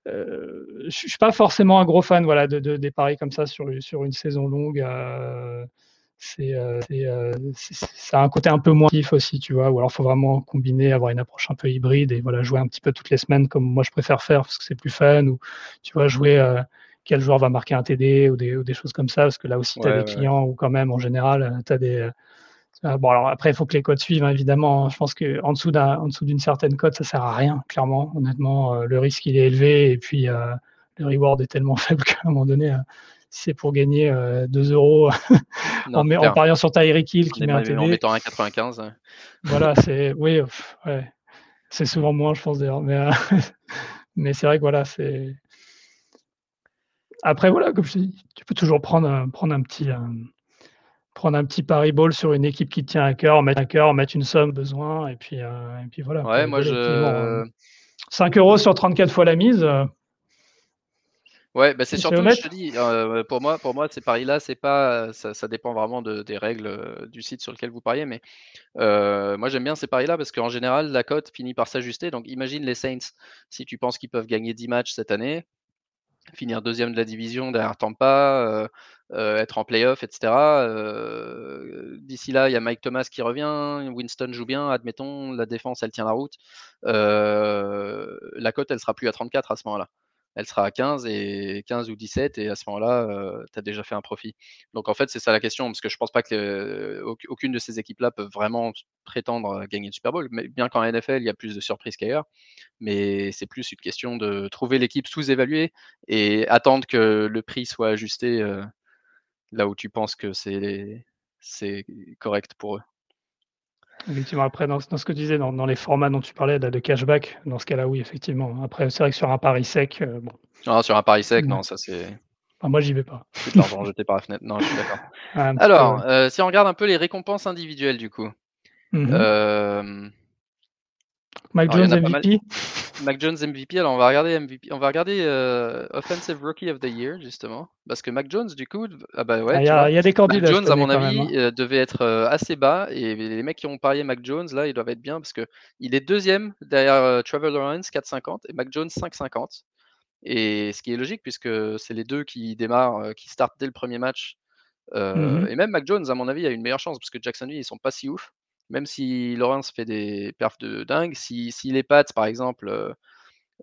je suis pas forcément un gros fan, voilà, de de des paris comme ça sur une saison longue, c'est, heu, c'est, ça a un côté un peu moins actif aussi, tu vois? Ou alors faut vraiment combiner, avoir une approche un peu hybride et voilà, jouer un petit peu toutes les semaines comme moi je préfère faire parce que c'est plus fun ou tu vois, jouer, heu, quel joueur va marquer un TD ou des ou des choses comme ça, parce que là aussi tu as Ouais, des ouais, clients où quand même en général, tu as des, bon alors après il faut que les cotes suivent, hein, évidemment, hein. Je pense qu'en dessous d'un en dessous d'une certaine cote, ça sert à rien, clairement, honnêtement, le risque il est élevé et puis, le reward est tellement faible qu'à un moment donné, si c'est pour gagner, heu, 2 € Non, en en pariant sur Tyreek Hill qui met un éma en TD, mettant 1,95, heu. voilà, c'est oui, ouais, c'est souvent moins, je pense d'ailleurs, mais heu, mais c'est vrai que voilà, c'est après voilà, comme je dit, tu peux toujours prendre un prendre un petit, prendre un petit pari ball sur une équipe qui te tient à cœur, mettre à cœur, mettre une somme besoin et puis, heu, et puis voilà, Ouais, moi je 5 € sur 34 fois la mise, heu, ouais, bah, c'est surtout, je te dis, heu, pour moi pour moi ces paris-là, c'est pas, heu, ça ça dépend vraiment de des règles, heu, du site sur lequel vous pariez, mais moi j'aime bien ces paris-là parce qu'en général la cote finit par s'ajuster. Donc imagine les Saints, si tu penses qu'ils peuvent gagner 10 matchs cette année, finir deuxième de la division derrière Tampa, être en playoff et cetera, heu, d'ici là, il y a Mike Thomas qui revient, Winston joue bien, admettons, la défense elle tient la route, la cote elle sera plus à 34 à ce moment-là. Elle sera à 15 et 15 ou 17 et à ce moment-là, tu as déjà fait un profit. Donc en fait, c'est ça la question parce que je pense pas que, aucune de ces équipes-là peuvent vraiment prétendre gagner le Super Bowl, mais bien qu'en NFL, il y a plus de surprises qu'ailleurs mais c'est plus une question de trouver l'équipe sous-évaluée et attendre que le prix soit ajusté, là où tu penses que c'est correct pour eux. Effectivement, après dans dans ce que tu disais, dans dans les formats dont tu parlais là de cashback, dans ce cas-là, oui, effectivement. Après, c'est vrai que sur un pari sec, heu, bon, Non, sur un pari sec, ouais, non, ça c'est enfin moi j'y vais pas. c'est de l'argent jeté par la fenêtre. Non, je suis d'accord. Peu, ouais. Alors, heu, si on regarde un peu les récompenses individuelles du coup, Mmh mh. hem, Alors il en Jones. MVP? Mac Jones MVP, alors on va regarder MVP, on va regarder, heu, Offensive Rookie of the Year justement, parce que Mac Jones du coup ah bah ouais, Ah, il y a vois? il y a des Mac candidats Jones à mon même, hein. avis, heu, devait être, heu, assez bas et les mecs qui ont parié Mac Jones là, ils doivent être bien parce qu'il est deuxième derrière, Trevor Lawrence 4,50 et Mac Jones 5,50 et ce qui est logique puisque c'est les 2 qui démarrent, qui startent dès le premier match, Mmh heu mh. et même Mac Jones à mon avis a une meilleure chance parce que Jacksonville ils sont pas si ouf. Même si Lawrence fait des perfs de dingue, si si les Pats par exemple, heu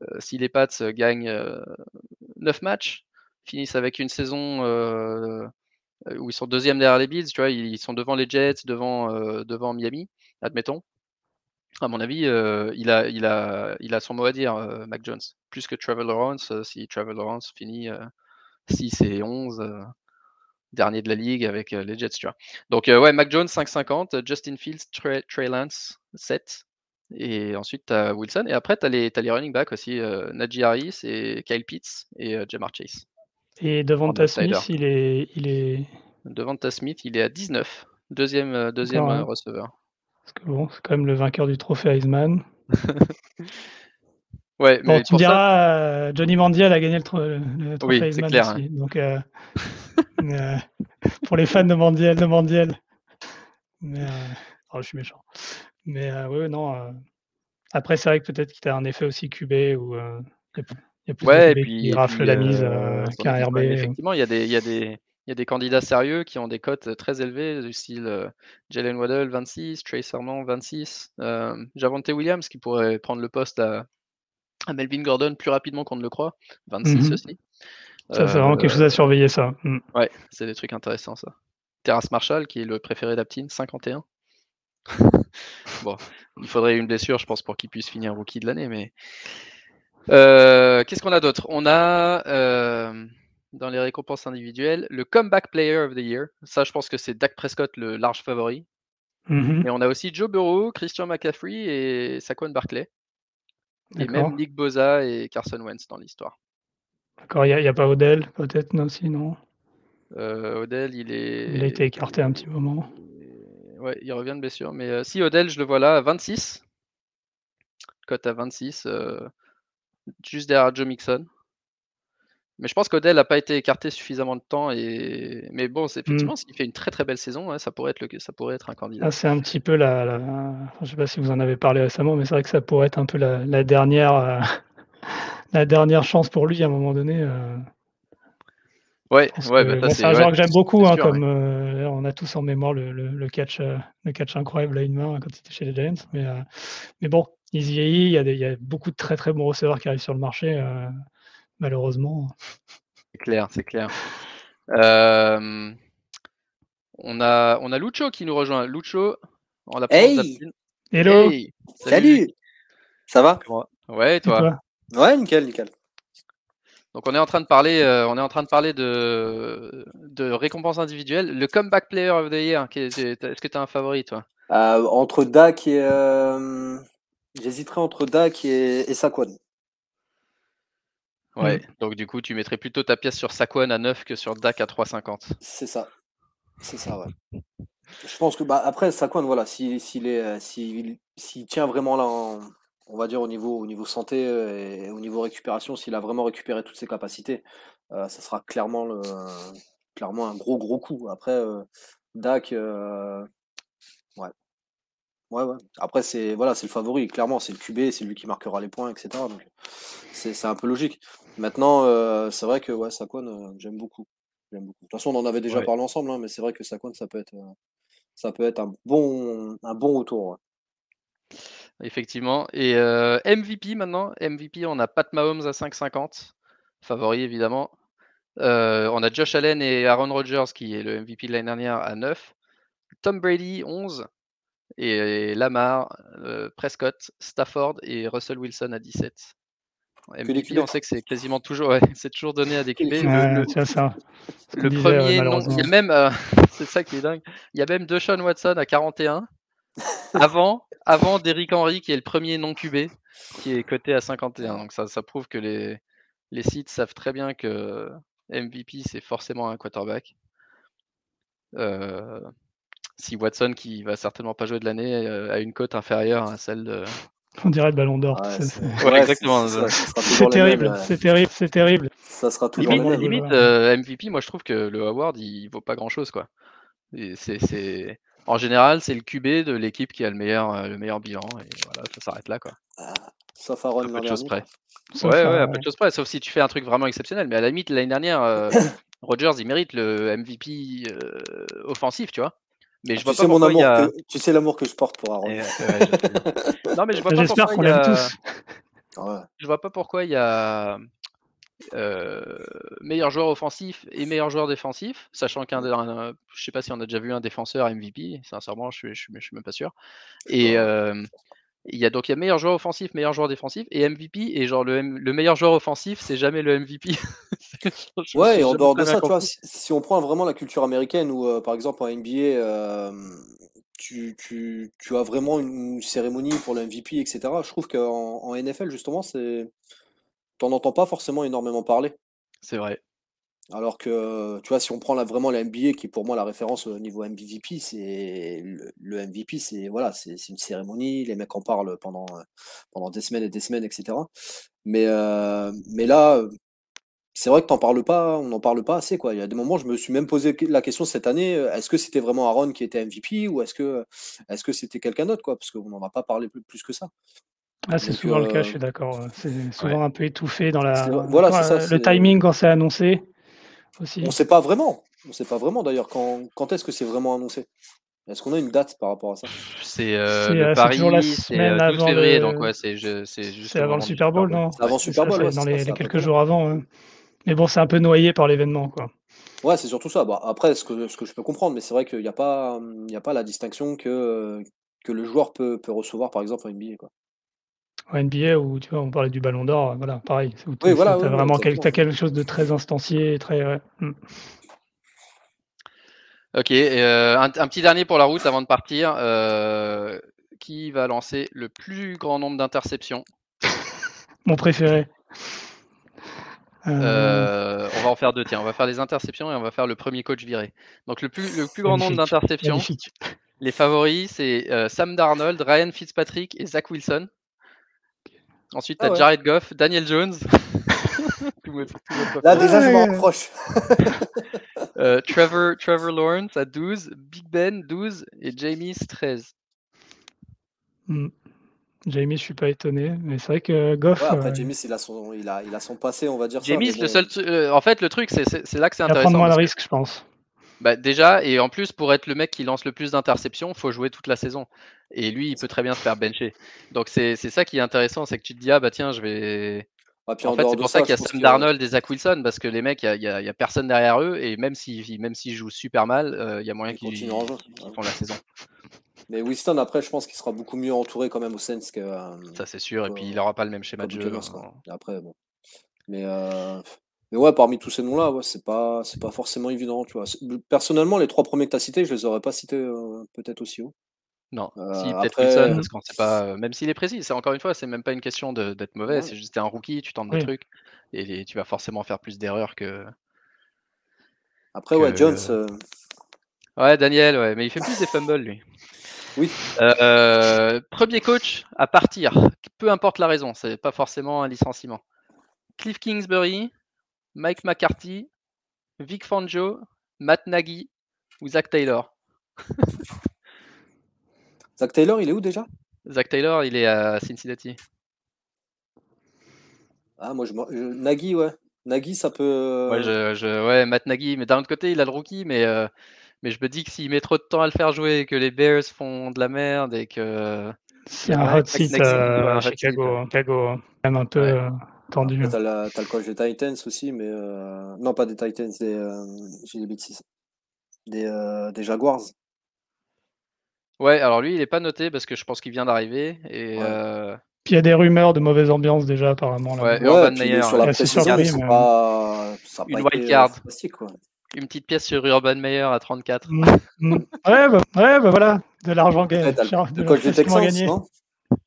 heu, si les Pats, heu, gagnent, heu, 9 matchs, finissent avec une saison, où ils sont deuxième derrière les Bills, tu vois? Ils sont devant les Jets, devant, devant Miami, admettons. À mon avis, il a il a il a son mot à dire, Mac Jones. Plus que Trevor Lawrence, si Trevor Lawrence finit, heu, 6 et 11, heu, dernier de la ligue avec, heu, les Jets, tu vois? Donc, heu, ouais, Mac Jones 5,50, Justin Fields, Trey Trey Lance 7 et ensuite tu as Wilson et après tu as les tu as les running backs aussi, heu, Najee Harris et Kyle Pitts et heu, Ja'Marr Chase Et Devonta. Smith, il est il est Devonta Smith, il est à 19. Deuxième, deuxième receveur. Parce que bon, c'est quand même le vainqueur du trophée Heisman. ouais, bon, tu me diras, Johnny Mandiel a gagné le, trophée oui, clair, aussi. Hein. Donc, pour les fans de Mandiel, de Mandiel. Mais, oh, je suis méchant. Mais oui, non. Après, c'est vrai que peut-être qu'il a un effet aussi QB ou y a plus ouais, de qui rafle la mise euh, qu'un RB. effectivement, il y, a des, y, a des, y a des candidats sérieux qui ont des cotes très élevées, du style euh, Jalen Waddell 26, Trace Armand 26, euh, Javante Williams qui pourrait prendre le poste à, à, Melvin Gordon plus rapidement qu'on ne le croit, 26 mhm. aussi. Ça, c'est vraiment quelque chose à surveiller, ça. Mm. Ouais, c'est des trucs intéressants, ça. Terrace Marshall, qui est le préféré d'Aptine, 51. bon, il faudrait une blessure, je pense, pour qu'il puisse finir rookie de l'année, mais euh, qu'est-ce qu'on a d'autre? On a euh, dans les récompenses individuelles le Comeback Player of the Year. Ça, je pense que c'est Dak Prescott le large favori. Mm-hmm. Et on a aussi Joe Burrow, Christian McCaffrey et Saquon Barkley. Et même Nick Boza et Carson Wentz dans l'histoire. D'accord, il n'y a, pas Odell, peut-être, non, sinon? Euh, Odell, il est. Il a été écarté un petit moment. Ouais, il revient de blessure. Mais si Odell, je le vois là à 26. Cote à 26 juste derrière Joe Mixon. Mais je pense qu'Odell n'a pas été écarté suffisamment de temps. Et... Mais bon, c'est mmh. effectivement, s'il fait une très très belle saison, ça, pourrait être le... ça pourrait être un candidat. Ah, c'est un petit peu la. je ne sais pas si vous en avez parlé récemment, mais c'est vrai que ça pourrait être un peu la, dernière, euh, la dernière chance pour lui à un moment donné. Euh. Ouais, ouais, bah, c'est un joueur que j'aime beaucoup, hein, comme euh, on a tous en mémoire le, le, catch, le catch incroyable à une main quand il était chez les Giants. Mais, mais bon, il y, a il y a beaucoup de très très bons receveurs qui arrivent sur le marché, euh, malheureusement. C'est clair, c'est clair. Euh, on, a, on a Lucho qui nous rejoint. Lucho, en la hey Hello salut. Ça va? Ouais, toi, Ouais, nickel, nickel. Donc on est en train de parler, euh, on est en train de parler de, de récompenses individuelles. Le comeback player of the year, est-ce que tu as un favori, toi? Entre Dak et, J'hésiterais entre Dak et, Saquon. Ouais, mm. donc du coup, tu mettrais plutôt ta pièce sur Saquon à 9 que sur Dak à 3,50. C'est ça. C'est ça, ouais. Je pense que, bah, après, Saquon, voilà, s'il si, tient vraiment là, on va dire, au niveau, au niveau santé euh, et au niveau récupération, s'il a vraiment récupéré toutes ses capacités, euh, ça sera clairement, le, clairement un gros, gros coup. Après, euh, Dak, ouais, Ouais, ouais. Après, c'est voilà, c'est le favori. Clairement, c'est le QB, c'est lui qui marquera les points, etc. Donc, c'est un peu logique. Maintenant, euh, c'est vrai que ouais, Saquon, euh, j'aime beaucoup. J'aime beaucoup. De toute façon, on en avait déjà parlé ensemble, hein, mais c'est vrai que Saquon, ça peut être, euh, ça peut être un bon, un bon retour. Effectivement. Et MVP maintenant. MVP, on a Pat Mahomes à 5,50. Favori, évidemment. on a Josh Allen et Aaron Rodgers, qui est le MVP de l'année dernière, à 9. Tom Brady, 11 et Lamar, Prescott, Stafford et Russell Wilson à 17. MVP, on sait que c'est quasiment toujours, ouais, c'est toujours donné à des QB. le, ça. le premier nom, il y a même, euh, c'est ça qui est dingue, il y a même Deshaun Watson à 41, avant, avant Derrick Henry qui est le premier non QB, qui est coté à 51. Donc ça, ça prouve que les, les sites savent très bien que MVP c'est forcément un quarterback. Euh, si Watson, qui va certainement pas jouer de l'année, euh, a une cote inférieure à celle de. On dirait le ballon d'or. exactement. C'est terrible, euh, c'est terrible, c'est terrible. Ça sera toujours limite, limite euh, MVP. Moi, je trouve que le award, il vaut pas grand chose, quoi. C'est, en général, c'est le QB de l'équipe qui a le meilleur, le meilleur bilan, et voilà, ça s'arrête là, quoi. Ah, sauf Aaron peu de choses près. ouais, ouais, à peu de choses près. Sauf si tu fais un truc vraiment exceptionnel. Mais à la limite, l'année dernière, Rogers, il mérite le MVP offensif, tu vois. Mais je vois tu sais mon amour tu sais l'amour que je porte pour Aaron. non, mais je vois pas J'espère qu'on l'aime tous. Je vois pas pourquoi il y a euh, meilleur joueur offensif et meilleur joueur défensif, sachant qu'un, je sais pas si on a déjà vu un défenseur MVP, sincèrement, je suis, je suis, même pas sûr. Et euh, il y a donc il y a meilleur joueur offensif, meilleur joueur défensif et MVP et genre le, le meilleur joueur offensif c'est jamais le MVP. ouais et en dehors de ça tu vois si, on prend vraiment la culture américaine ou euh, par exemple en NBA euh, tu, tu, tu, as vraiment une cérémonie pour le MVP etc. Je trouve qu'en en NFL justement c'est t'en entends pas forcément énormément parler. C'est vrai. Alors que, tu vois, si on prend là, vraiment la NBA, qui est pour moi la référence au niveau MVP, c'est le, le MVP, c'est voilà, c'est une cérémonie, les mecs en parlent pendant, euh, pendant des semaines et des semaines, etc. Mais, euh, mais là, euh, c'est vrai que t'en parles pas, on n'en parle pas assez, quoi. Il y a des moments, je me suis même posé la question cette année, euh, est-ce que c'était vraiment Aaron qui était MVP ou est-ce que est-ce que c'était quelqu'un d'autre, quoi? Parce qu'on n'en a pas parlé plus, plus que ça. Ah, c'est souvent le cas, euh, je suis d'accord. C'est souvent un peu étouffé dans la. voilà, ça, euh, le timing quand c'est annoncé aussi. On sait pas vraiment. On sait pas vraiment d'ailleurs quand, quand est-ce que c'est vraiment annoncé? Est-ce qu'on a une date par rapport à ça? C'est euh, C'est, le euh, c'est toujours la Paris, c'est euh, 12 avant février, le- donc ouais, c'est avant le Super Bowl, non C'est avant Super Bowl, ouais, dans les, quelques jours avant. ouais. Mais bon, c'est un peu noyé par l'événement, quoi. Ouais, c'est surtout ça. Bah, après, ce que, ce que je peux comprendre, mais c'est vrai qu'il n'y a, pas, il y a pas la distinction que, que le joueur peut, peut recevoir, par exemple, en NBA. Quoi. En NBA, où tu vois, on parlait du Ballon d'Or, voilà, pareil. Où Oui, voilà, tu ouais, as vraiment quel- quelque chose de très instancié, très. ouais. Mm. Ok, euh, un, un petit dernier pour la route avant de partir. euh, qui va lancer le plus grand nombre d'interceptions? Mon préféré. Euh, Euh, On va en faire deux, tiens. On va faire les interceptions et on va faire le premier coach viré. Donc le plus, le plus grand nombre d'interceptions, les favoris, c'est euh, Sam Darnold, Ryan Fitzpatrick et Zach Wilson. Ensuite, tu Ah as ouais. Jared Goff, Daniel Jones. Là, déjà, je m'en Ouais. rapproche. Euh, Trevor, Trevor Lawrence à 12, Big Ben 12 et James 13. Mm. Jamie, je suis pas étonné, mais c'est vrai que Goff, Ouais, après, euh, James, il a, son, il, a, il a son passé, on va dire ça. Mais le bon, seul, euh, en fait, le truc, c'est là que c'est il va prendre intéressant. moins de parce que- risques, je pense. Bah, déjà, et en plus, pour être le mec qui lance le plus d'interceptions, faut jouer toute la saison. Et lui, il peut très bien se faire bencher. Donc c'est ça qui est intéressant, c'est que tu te dis, ah bah tiens, je vais. puis En en fait, c'est pour ça ça, qu'il y a Sam Darnold et Zach Wilson, parce que les mecs, il y a, il il personne derrière eux, et même s'ils même jouent super mal, euh, il y a moyen Ils qu'ils qu'ils font la saison. Mais Winston, après, je pense qu'il sera beaucoup mieux entouré quand même au Sens que. euh, Ça, c'est sûr. Et puis, il n'aura pas le même schéma de jeu. Hein. Après, bon. Mais, euh, mais ouais, parmi tous ces noms-là, ouais, c'est pas, c'est pas forcément évident, tu vois. Personnellement, les trois premiers que tu as cités, je les aurais pas cités euh, peut-être aussi haut. Non, Euh, si peut-être après- Wilson, parce qu'on sait pas, euh, même s'il est précis, c'est encore une fois, c'est même pas une question de- d'être mauvais, Ouais. c'est juste t'es un rookie, tu tentes Oui. des trucs, et tu vas forcément faire plus d'erreurs que. Après, ouais, Jones, euh, Ouais, Daniel, ouais, mais il fait plus des fumbles, lui. Oui. Euh, euh, premier coach à partir, peu importe la raison, c'est pas forcément un licenciement. Cliff Kingsbury, Mike McCarthy, Vic Fangio, Matt Nagy ou Zach Taylor? Zach Taylor, il est où déjà? Zach Taylor, il est à Cincinnati. Ah, moi, je, m'en- je- Nagy, ouais. Nagy, ça peut. Ouais, je, je- ouais, Matt Nagy, mais d'un autre côté, il a le rookie, mais, euh, mais je me dis que s'il met trop de temps à le faire jouer, que les Bears font de la merde et que. C'est y a un un hot seat euh, à hot seat, Chicago. Chicago, même un peu Ouais. euh, tendu. T'as la- t'as le coach des Titans aussi, mais. euh, Non, pas des Titans, des. euh, J'ai des bêtises. Des, euh, des Jaguars. Ouais, alors lui, il est pas noté parce que je pense qu'il vient d'arriver. Et Ouais. euh, Puis il y a des rumeurs de mauvaise ambiance déjà, apparemment. Là Ouais, Ouais, Urban Meyer, sur la ouais, c'est précision, surpris, c'est mais- pas. Ça a Une wild card. euh, quoi. une petite pièce sur Urban Meyer à 34. Mm, mm. Ouais, bah, ouais, bah voilà, de l'argent gagné. le- coach des facilement Texans, gagné. non?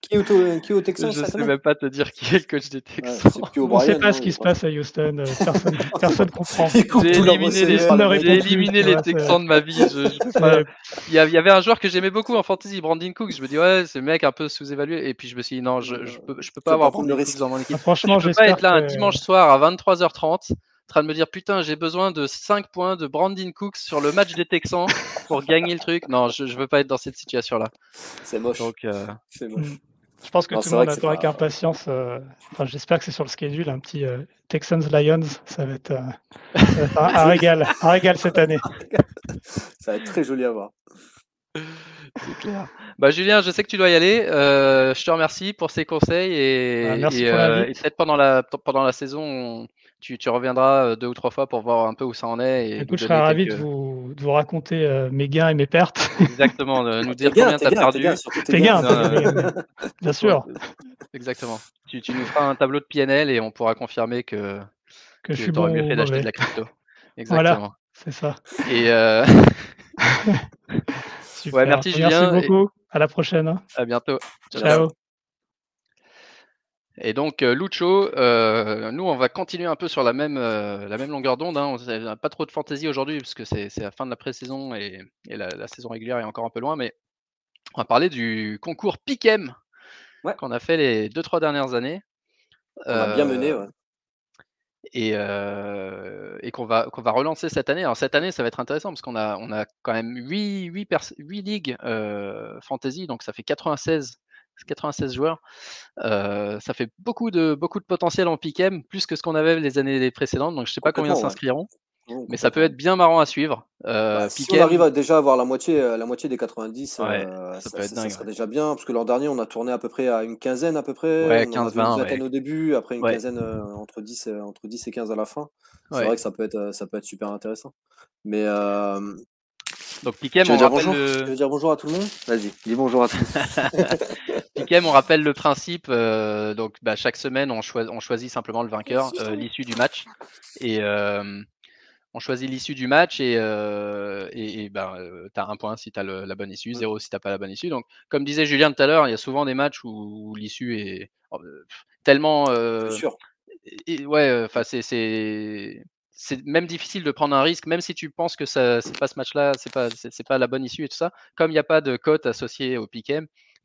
Qui est au, qui est au Texans Je cette sais même pas te dire qui est le coach des Ouais, Texans. Plus On O'Brien. sait pas non, ce qui se pas- passe à Houston. euh, Personne, personne comprend. J'ai éliminé les, ne j'ai éliminé Texans de ma vie. Je, je peux C'est- pas- Il y, a- il y avait un joueur que j'aimais beaucoup en fantasy, Brandon Cooks. Je me dis, ouais, ce mec un peu sous-évalué. Et puis je me suis dit, non, je, je peux, je peux Faut pas avoir prendre Brandon le Cooks risque. dans mon équipe. Ah, franchement, je peux pas être là un dimanche soir à 23h30 en train de me dire, putain, j'ai besoin de 5 points de Brandon Cooks sur le match des Texans pour gagner le truc. Non, je, je veux pas être dans cette situation-là. C'est moche. Donc, euh, C'est moche. Je pense que Non, tout le monde attend avec pas- impatience. euh, Enfin, j'espère que c'est sur le schedule, un petit euh, Texans Lions. Ça va être, euh, ça va être un, un régal, un régal cette année. Ça va être très joli à voir. c'est clair. Bah, Julien, je sais que tu dois y aller. Euh, je te remercie pour ces conseils et, Ah, merci et, euh, et peut-être pendant la, pendant la saison, on- tu, tu reviendras euh, deux ou trois fois pour voir un peu où ça en est. Et Écoute, je serais ravi quelques- de vous, de vous raconter euh, mes gains et mes pertes. Exactement, de nous dire gain, combien tu as gain, perdu. Tes gains, euh, bien sûr, Exactement. Tu, tu nous feras un tableau de PNL et on pourra confirmer que, que je que suis tu aurais bon mieux fait d'acheter de la crypto. Voilà. Exactement. C'est ça. Et euh, Super. merci, Julien, et- beaucoup. À la prochaine. hein. à bientôt. Ciao. Ciao. Et donc, Lucho, nous, on va continuer un peu sur la même, la même longueur d'onde. Hein. On n'a pas trop de fantaisie aujourd'hui, parce que c'est la fin de la pré-saison et, la, saison régulière est encore un peu loin. Mais on va parler du concours Piquem qu'on a fait les 2-3 dernières années. On a bien mené, ouais et, et qu'on va, qu'on va relancer cette année. Alors cette année, ça va être intéressant parce qu'on a, on a quand même 8, 8, 8 ligues fantasy, donc ça fait 96, 96 joueurs. ça fait beaucoup de, beaucoup de potentiel en piquem, plus que ce qu'on avait les années précédentes, donc je ne sais pas combien s'inscriront. Mais ça peut être bien marrant à suivre. Euh, bah, si on arrive à déjà avoir la moitié, euh, la moitié des 90, euh, ça, serait déjà bien. Parce que l'an dernier, on a tourné à peu près à une quinzaine à peu près. Ouais, 15, 20, une au début, après une quinzaine entre, 10, entre 10 et 15 à la fin. C'est vrai que ça peut, être, ça peut être super intéressant. Mais donc Piquem, on rappelle le... dire bonjour à tout le monde Vas-y, dis bonjour à tous. Piquem, on rappelle le principe. donc bah, chaque semaine, on, on, choisit simplement le vainqueur, l'issue du match. Et, on choisit l'issue du match et, euh, et, ben, euh, tu as un point si tu as la bonne issue, zéro si tu n'as pas la bonne issue. Donc, comme disait Julien tout à l'heure, il y a souvent des matchs où, l'issue est oh, euh, tellement. sûr. ouais, enfin, c'est c'est même difficile de prendre un risque, même si tu penses que ça, c'est pas ce match-là, c'est pas, c'est, pas la bonne issue et tout ça. Comme il n'y a pas de cote associée au pick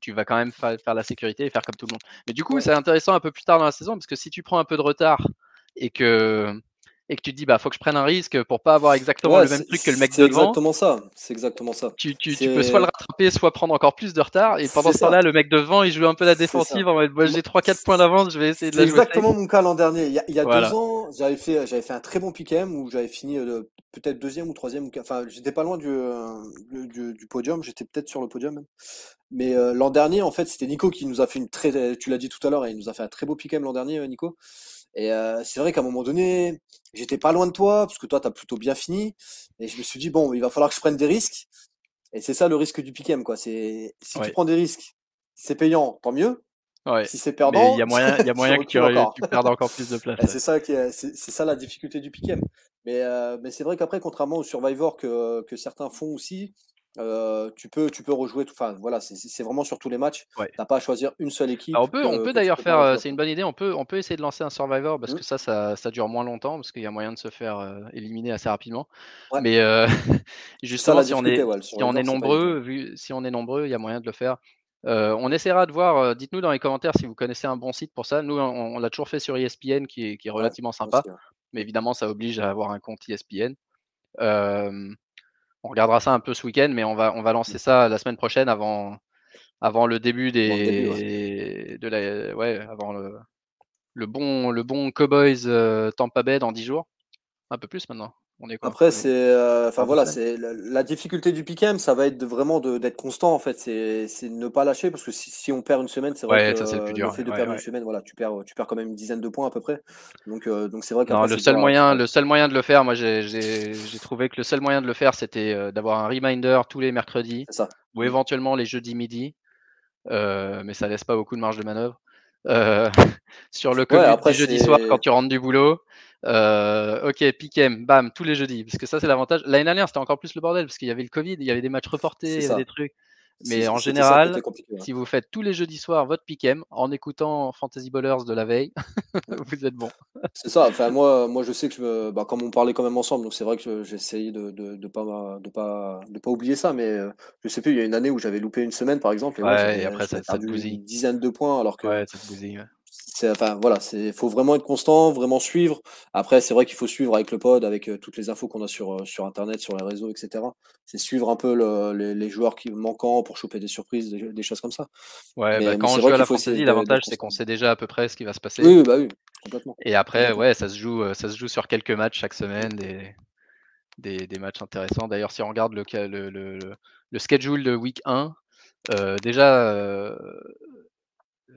tu vas quand même faire la sécurité et faire comme tout le monde. Mais du coup, c'est intéressant un peu plus tard dans la saison parce que si tu prends un peu de retard et que et que tu te dis bah faut que je prenne un risque pour pas avoir exactement le même truc que le mec devant. C'est exactement ça. C'est exactement ça. Tu, tu, tu, peux soit le rattraper, soit prendre encore plus de retard. Et pendant ce temps-là, le mec devant, il joue un peu la défensive en mode j'ai 3-4 points d'avance, je vais essayer de la jouer. C'est exactement mon cas l'an dernier. Il y a, il y a deux ans, j'avais fait, j'avais fait un très bon pick-em où j'avais fini euh, peut-être deuxième ou troisième. Enfin, j'étais pas loin du, euh, du, du, podium. J'étais peut-être sur le podium même. Mais euh, l'an dernier, en fait, c'était Nico qui nous a fait une très. Tu l'as dit tout à l'heure, il nous a fait un très beau pick-em l'an dernier, Nico. Et c'est vrai qu'à un moment donné, j'étais pas loin de toi, parce que toi, tu as plutôt bien fini. Et je me suis dit, bon, il va falloir que je prenne des risques. Et c'est ça le risque du piquem, quoi. C'est si tu prends des risques, c'est payant, tant mieux. Si c'est perdant, il y a moyen, y a moyen que tu, tu, perdes encore plus de place. C'est ça, c'est ça la difficulté du piquem. Mais, mais c'est vrai qu'après, contrairement au Survivor que, que certains font aussi, tu peux tu peux rejouer tout enfin voilà c'est vraiment sur tous les matchs. Tu n'as pas à choisir une seule équipe on peut on peut d'ailleurs faire c'est une bonne idée on peut on peut essayer de lancer un survivor parce mmh. que ça, ça, ça dure moins longtemps parce qu'il y a moyen de se faire éliminer assez rapidement. Mais justement si on est si on est nombreux vu, si on est nombreux il y a moyen de le faire. On essaiera de voir dites-nous dans les commentaires si vous connaissez un bon site pour ça. Nous on, l'a toujours fait sur ESPN qui est, qui est relativement sympa mais évidemment ça oblige à avoir un compte ESPN on regardera ça un peu ce week-end, mais on va, on va lancer mmh. ça la semaine prochaine avant, avant le début des. de la, ouais, avant le, le, bon, le bon Cowboys euh, Tampa Bay dans 10 jours. Un peu plus maintenant. Après, c'est, euh, enfin voilà, c'est la, difficulté du pick'em, ça va être de, vraiment d'être constant en fait. C'est, ne pas lâcher parce que si, on perd une semaine, c'est vrai que le, dur, fait de perdre une semaine, voilà, tu perds, tu perds quand même une dizaine de points à peu près. Donc, euh, donc c'est vrai que le seul moyen, le seul moyen de le faire, moi j'ai, trouvé que le seul moyen de le faire, c'était euh, d'avoir un reminder tous les mercredis ou mmh. éventuellement les jeudis midi, mais ça laisse pas beaucoup de marge de manœuvre. sur le ouais, jeudi soir quand tu rentres du boulot. Euh, ok, Piquem, bam, tous les jeudis. Parce que ça, c'est l'avantage. L'année dernière, c'était encore plus le bordel parce qu'il y avait le Covid, il y avait des matchs reportés, il y avait des trucs. Mais en général, si vous faites tous les jeudis soirs votre piquem en écoutant Fantasy Ballers de la veille, vous êtes bon. c'est ça. Enfin, moi, moi, je sais que je, bah, comme on parlait quand même ensemble, donc c'est vrai que j'essayais de de, de, pas, de, pas, de pas oublier ça. Mais euh, je sais plus, il y a une année où j'avais loupé une semaine, par exemple. Et, ouais, et après, ça, ça te Une dizaine de points. Alors que, ouais, ça te bousille, enfin voilà, c'est faut vraiment être constant, vraiment suivre. Après, c'est vrai qu'il faut suivre avec le pod, avec toutes les infos qu'on a sur, sur internet, sur les réseaux, etc. C'est suivre un peu les, joueurs qui manquants pour choper des surprises, des, choses comme ça. Ouais, bah, quand on joue à la fantasy, l'avantage c'est qu'on sait déjà à peu près ce qui va se passer. Oui, bah oui, complètement. Et après, ouais, ça se joue, ça se joue sur quelques matchs chaque semaine, des, des, matchs intéressants. D'ailleurs, si on regarde le, le, le, le, schedule de week 1, déjà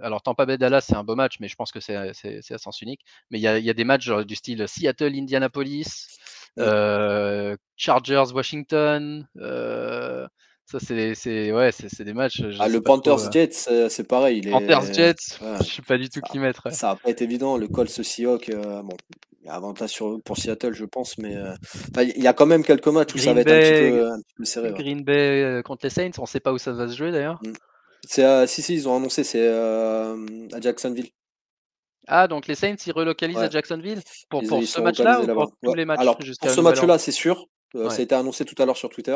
alors Tampa Bay Dallas, c'est un beau match, mais je pense que c'est à sens unique. Mais il y a, des matchs du style Seattle, Indianapolis, euh, Chargers, Washington. Euh, ça, c'est ouais, des matchs. Ah, le Panthers euh, Jets, c'est pareil. Panthers Jets, je sais pas du tout qui mettre. Ça va pas être évident. Le Colts Seahawks, bon, il y a avantage pour Seattle, je pense, mais il y a quand même quelques matchs où ça va être un petit, peu, serré. Green Bay contre les Saints, on sait pas où ça va se jouer d'ailleurs. Mmh. C'est si si ils ont annoncé c'est à Jacksonville. Ah, donc les Saints, ils relocalisent à Jacksonville pour, pour ce match-là ou pour tous les matchs Alors, pour ce match-là, c'est sûr. Euh, ça a été annoncé tout à l'heure sur Twitter.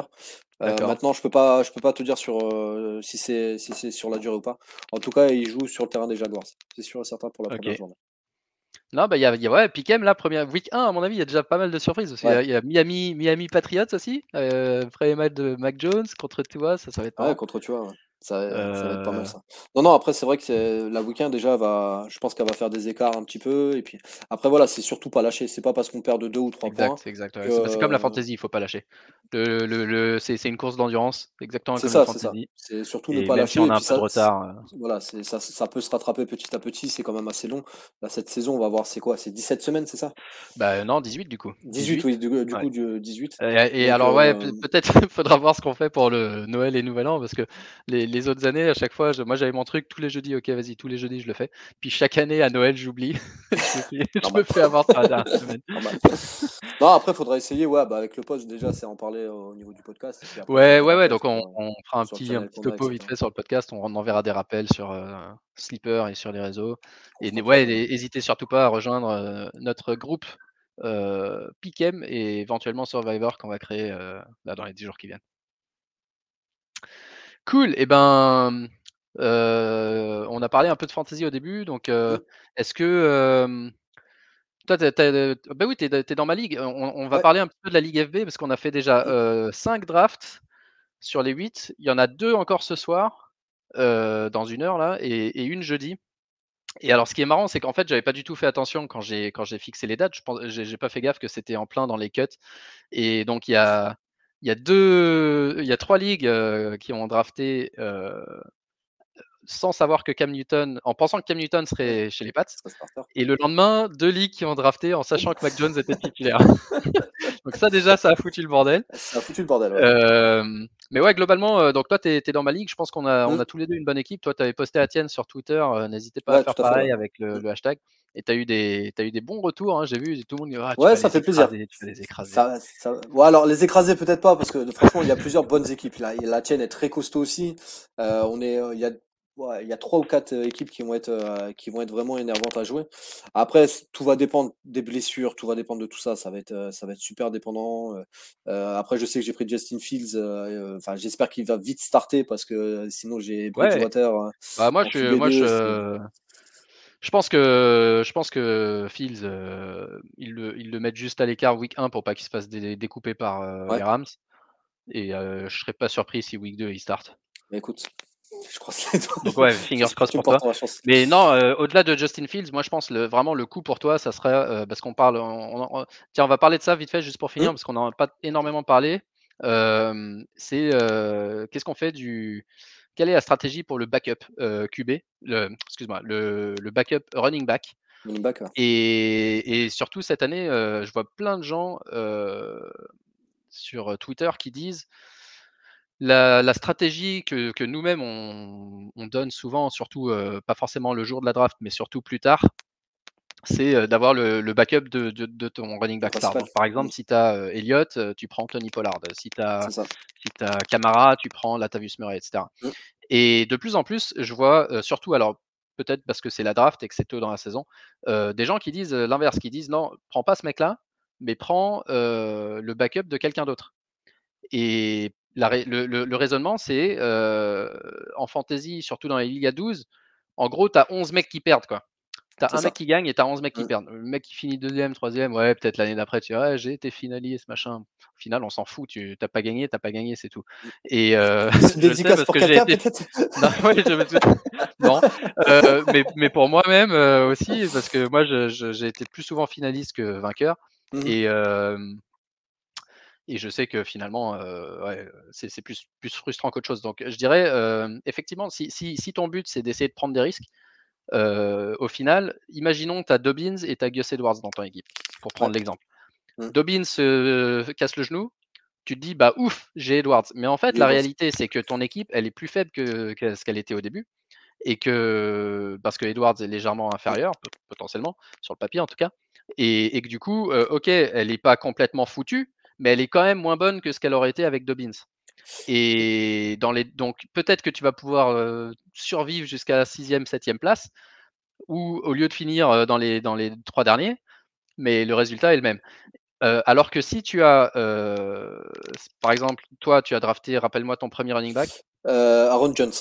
Euh, maintenant, je peux pas, je peux pas te dire sur euh, si c'est si c'est sur la durée ou pas. En tout cas, ils jouent sur le terrain des Jaguars. C'est sûr et certain pour la première journée. Non, bah, il y a, y a ouais, Piquem, là, première week 1, à mon avis, il y a déjà pas mal de surprises. Il y, a Miami, Miami Patriots aussi. Euh, premier match de Mac Jones contre Tua, ça, ça va être. Ouais, contre Tua, ouais. Ça, va être pas mal euh. ça. Non, non, après, c'est vrai que la week-end, déjà, va, je pense qu'elle va faire des écarts un petit peu. Et puis, après, voilà, c'est surtout pas lâcher. C'est pas parce qu'on perd de deux ou trois points. Exact, C'est comme la fantasy, il faut pas lâcher. Le, le, c'est une course d'endurance, exactement comme ça, la fantasy. C'est surtout ne pas lâcher. Si on a un peu de retard. Euh. Voilà, ça, ça peut se rattraper petit à petit. C'est quand même assez long. Là, cette saison, on va voir, c'est quoi? C'est 17 semaines, c'est ça? Bah non, 18 du coup. 18, oui, du, coup, du, 18. Et, alors, ouais, euh, peut-être faudra voir ce qu'on fait pour le Noël et Nouvel An, parce que les, les autres années, à chaque fois, moi j'avais mon truc tous les jeudis, ok, vas-y, tous les jeudis je le fais. Puis chaque année à Noël, j'oublie. je me fais avoir sur la dernière semaine. non, après, il faudra essayer, ouais, bah, avec le poste, déjà, c'est en parler au niveau du podcast. ouais, ouais, ouais, donc on, on fera un petit, un petit topo vite fait sur le podcast, on enverra des rappels sur euh, Sleeper et sur les réseaux. Et ouais, n'hésitez surtout pas à rejoindre euh, notre groupe euh, Pickem et éventuellement Survivor qu'on va créer euh, là, dans les 10 jours qui viennent. Cool. Et eh ben, euh, on a parlé un peu de fantasy au début. Donc, euh, est-ce que toi, bah oui, tu es, dans ma ligue. On, va parler un petit peu de la ligue FB parce qu'on a fait déjà 5 drafts sur les 8. Il y en a deux encore ce soir, dans une heure là, et, une jeudi. Et alors, ce qui est marrant, c'est qu'en fait, j'avais pas du tout fait attention quand j'ai quand j'ai fixé les dates. Je pense, j'ai pas fait gaffe que c'était en plein dans les cuts. Et donc, il y a il y a deux, il y a trois ligues euh, qui ont drafté euh, sans savoir que Cam Newton, en pensant que Cam Newton serait chez les Pats. Et le lendemain, deux ligues qui ont drafté en sachant que Mac Jones était titulaire. donc ça déjà, ça a foutu le bordel. Ça a foutu le bordel. Euh, mais ouais, globalement, donc toi, tu es, dans ma ligue. Je pense qu'on a, on mmh. a tous les deux une bonne équipe. Toi, tu avais posté à Tienne sur Twitter. N'hésitez pas à faire pareil avec le, hashtag. Et tu as, eu des, as eu des bons retours, hein, j'ai vu, tout le monde ah, Ouais, ça fait plaisir. Tu les écraser. Ça, Ouais, alors les écraser peut-être pas, parce que franchement, il y a plusieurs bonnes équipes. Là. La tienne est très costaud aussi. Euh, on est, il y a il y a trois ou quatre euh, équipes qui vont être euh, qui vont être vraiment énervantes à jouer. Après, tout va dépendre des blessures, tout va dépendre de tout ça. Ça va être ça va être super dépendant. après, je sais que j'ai pris Justin Fields. Enfin, j'espère qu'il va vite starter parce que sinon j'ai Bridgewater. Bah, moi, je, moi, je, je pense que je pense que Fields, euh, ils, le, ils, le, mettent juste à l'écart week 1 pour pas qu'il se fasse découper par euh, les Rams. Et euh, je serais pas surpris si week 2 il start. écoute, je crois que Donc ouais, fingers crossed pour toi. Mais non, au-delà de Justin Fields, moi je pense le, vraiment le coup pour toi, ça serait parce qu'on parle. tiens, on va parler de ça vite fait juste pour finir mmh. parce qu'on n'en a pas énormément parlé. c'est qu'est-ce qu'on fait du quelle est la stratégie pour le backup euh, QB, le, excuse-moi, le, backup running back? Et, surtout cette année, euh, je vois plein de gens euh, sur Twitter qui disent la, stratégie que, nous-mêmes on, donne souvent, surtout pas forcément le jour de la draft, mais surtout plus tard, c'est d'avoir le, backup de, ton running back star. par exemple, si tu as Elliott, tu prends Tony Pollard. Si tu as, si Camara, tu prends Latavius Murray, etc. Mmh. Et de plus en plus, je vois surtout, alors peut-être parce que c'est la draft et que c'est tôt dans la saison, des gens qui disent l'inverse, qui disent non, prends pas ce mec-là, mais prends le backup de quelqu'un d'autre. Et le, raisonnement, c'est en fantasy, surtout dans les Liga 12, en gros, tu as 11 mecs qui perdent. quoi. T'as un mec qui gagne et t'as 11 mecs qui perdent. Le mec qui finit deuxième, troisième, ouais, peut-être l'année d'après, tu vois, j'ai été finaliste, machin. Au final, on s'en fout, tu t'as pas gagné, t'as pas gagné, c'est tout. Mmh. Et euh, je sais parce que j'ai été... non, ouais, je non. Euh, mais, mais pour moi-même euh, aussi, parce que moi, j'ai été plus souvent finaliste que vainqueur. Mmh. Et, et je sais que finalement, ouais, c'est plus, plus frustrant qu'autre chose. Donc, je dirais, effectivement, si, si, si ton but, c'est d'essayer de prendre des risques, au final, imaginons que tu as Dobbins et tu as Gus Edwards dans ton équipe, pour prendre l'exemple. Mmh. Dobbins se casse le genou, tu te dis, bah ouf, j'ai Edwards. Mais en fait, la réalité, c'est que ton équipe, elle est plus faible que, ce qu'elle était au début. Et que, parce que Edwards est légèrement inférieur, potentiellement, sur le papier en tout cas. Et, que du coup, ok, elle n'est pas complètement foutue, mais elle est quand même moins bonne que ce qu'elle aurait été avec Dobbins. Et dans les, donc peut-être que tu vas pouvoir survivre jusqu'à la sixième, septième place. ou au lieu de finir dans les, dans les trois derniers, mais le résultat est le même. alors que si tu as, par exemple, toi, tu as drafté, rappelle-moi ton premier running back. Aaron Jones.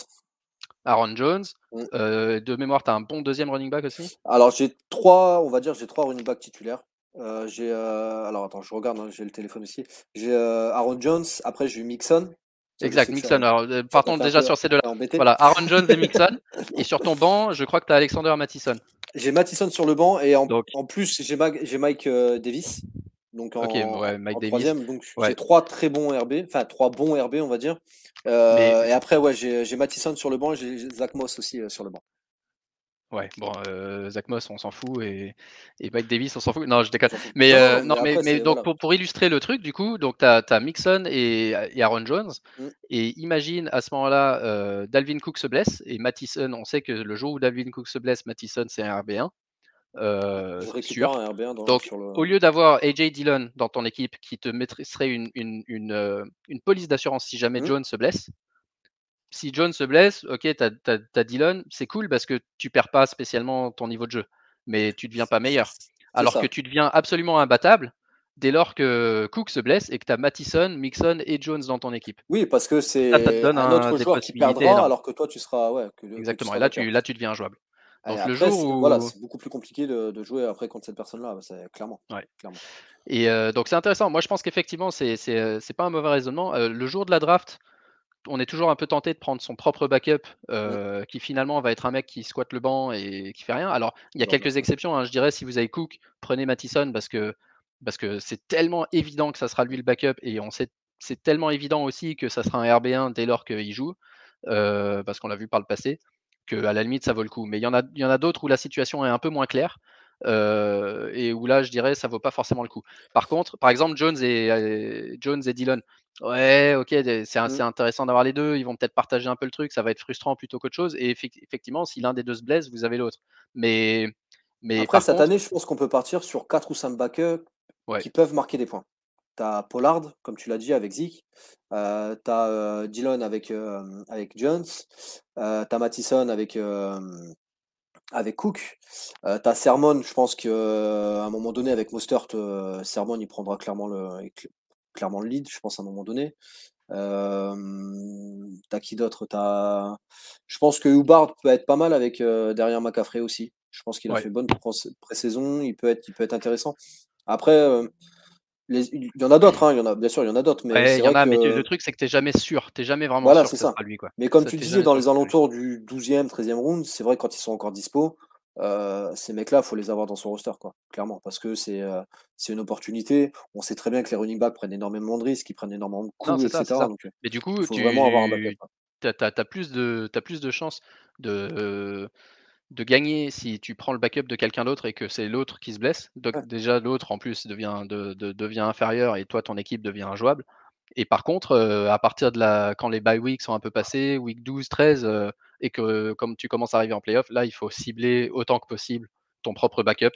Aaron Jones. Mmh. de mémoire, tu as un bon deuxième running back aussi? Alors, j'ai trois, on va dire, j'ai trois running backs titulaires. J'ai, alors attends, je regarde, hein, j'ai le téléphone aussi. J'ai Aaron Jones, après j'ai eu Mixon. Exact, Mixon. Alors, partons déjà sur ces deux-là. Voilà, Aaron Jones et Mixon. et sur ton banc, je crois que tu as Alexander Mattison. J'ai Mattison sur le banc et en, en plus, j'ai Mike Davis. Donc en, troisième, donc j'ai trois très bons RB, enfin trois bons RB, on va dire. Et après, ouais, j'ai Mattison sur le banc et j'ai Zach Moss aussi sur le banc. Ouais, bon, Zach Moss, on s'en fout, et, Mike Davis, on s'en fout. Non, je déconne. Mais, non, mais, donc pour, illustrer le truc, du coup, donc tu as, Mixon et, Aaron Jones, mmh. et imagine à ce moment-là, Dalvin Cook se blesse, et Mattison, on sait que le jour où Dalvin Cook se blesse, Mattison, c'est un RB1. sûr. Donc, au lieu d'avoir AJ Dillon dans ton équipe qui te mettrait une, une, une, police d'assurance si jamais mmh. Jones se blesse, si John se blesse, ok, tu as, Dylan, c'est cool parce que tu perds pas spécialement ton niveau de jeu, mais tu deviens pas meilleur. Alors que tu deviens absolument imbattable dès lors que Cook se blesse et que tu as Mattison, Mixon et Jones dans ton équipe. Oui, parce que c'est un autre joueur qui perdra alors que toi tu seras. Ouais, Exactement, et là tu, là tu deviens injouable. Donc le jour voilà, c'est beaucoup plus compliqué de, jouer après contre cette personne-là, c'est clairement. clairement. Et euh, donc c'est intéressant. Moi je pense qu'effectivement c'est pas un mauvais raisonnement. Euh, le jour de la draft, on est toujours un peu tenté de prendre son propre backup, euh, qui finalement va être un mec qui squatte le banc et qui fait rien. Alors, il y a quelques exceptions. Hein, je dirais, si vous avez Cook, prenez Mattison parce que parce que c'est tellement évident que ça sera lui le backup et on sait c'est tellement évident aussi que ça sera un RB1 dès lors qu'il joue, euh, parce qu'on l'a vu par le passé, que à la limite ça vaut le coup. Mais il y en a, il y en a d'autres où la situation est un peu moins claire. Euh, et où là, je dirais, ça vaut pas forcément le coup. Par contre, par exemple, Jones et, Jones et Dylan, Ouais, ok, c'est mmh. intéressant d'avoir les deux. Ils vont peut-être partager un peu le truc, ça va être frustrant plutôt qu'autre chose. Et effectivement, si l'un des deux se blesse, vous avez l'autre. Mais, mais Après, cette année, je pense qu'on peut partir sur 4 ou 5 backups qui peuvent marquer des points. Tu as Pollard, comme tu l'as dit, avec Zeke. Euh, tu as euh, Dillon avec, euh, avec Jones. Euh, tu as Mattison avec, avec Cook. tu as Sermon, je pense qu'à un moment donné, avec Mostert, Sermon, il prendra clairement le, clairement le lead, je pense, à un moment donné. Euh, t'as qui d'autre? T'as... Je pense que Hubbard peut être pas mal avec derrière McCaffrey aussi. Je pense qu'il a fait bonne pré-saison, il peut être, il peut être intéressant. Après, il y en a d'autres, hein, il y en a, bien sûr, il y en a d'autres. Mais, le truc, c'est que tu n'es jamais sûr, tu jamais vraiment sûr que ça. lui. Quoi. Mais comme tu disais, dans les alentours du 12e, 13e round, c'est vrai quand ils sont encore dispo, ces mecs-là, il faut les avoir dans son roster, quoi, clairement, parce que c'est une opportunité. On sait très bien que les running backs prennent énormément de risques, ils prennent énormément de coups, etc. Mais du coup, tu as, plus de, as plus de chances de, de gagner si tu prends le backup de quelqu'un d'autre et que c'est l'autre qui se blesse. Donc, déjà, l'autre, en plus, devient, de, devient inférieur et toi, ton équipe devient injouable. Et par contre, à partir de la, quand les bye weeks sont un peu passés, week 12, 13, et que comme tu commences à arriver en playoff, là, il faut cibler autant que possible ton propre backup.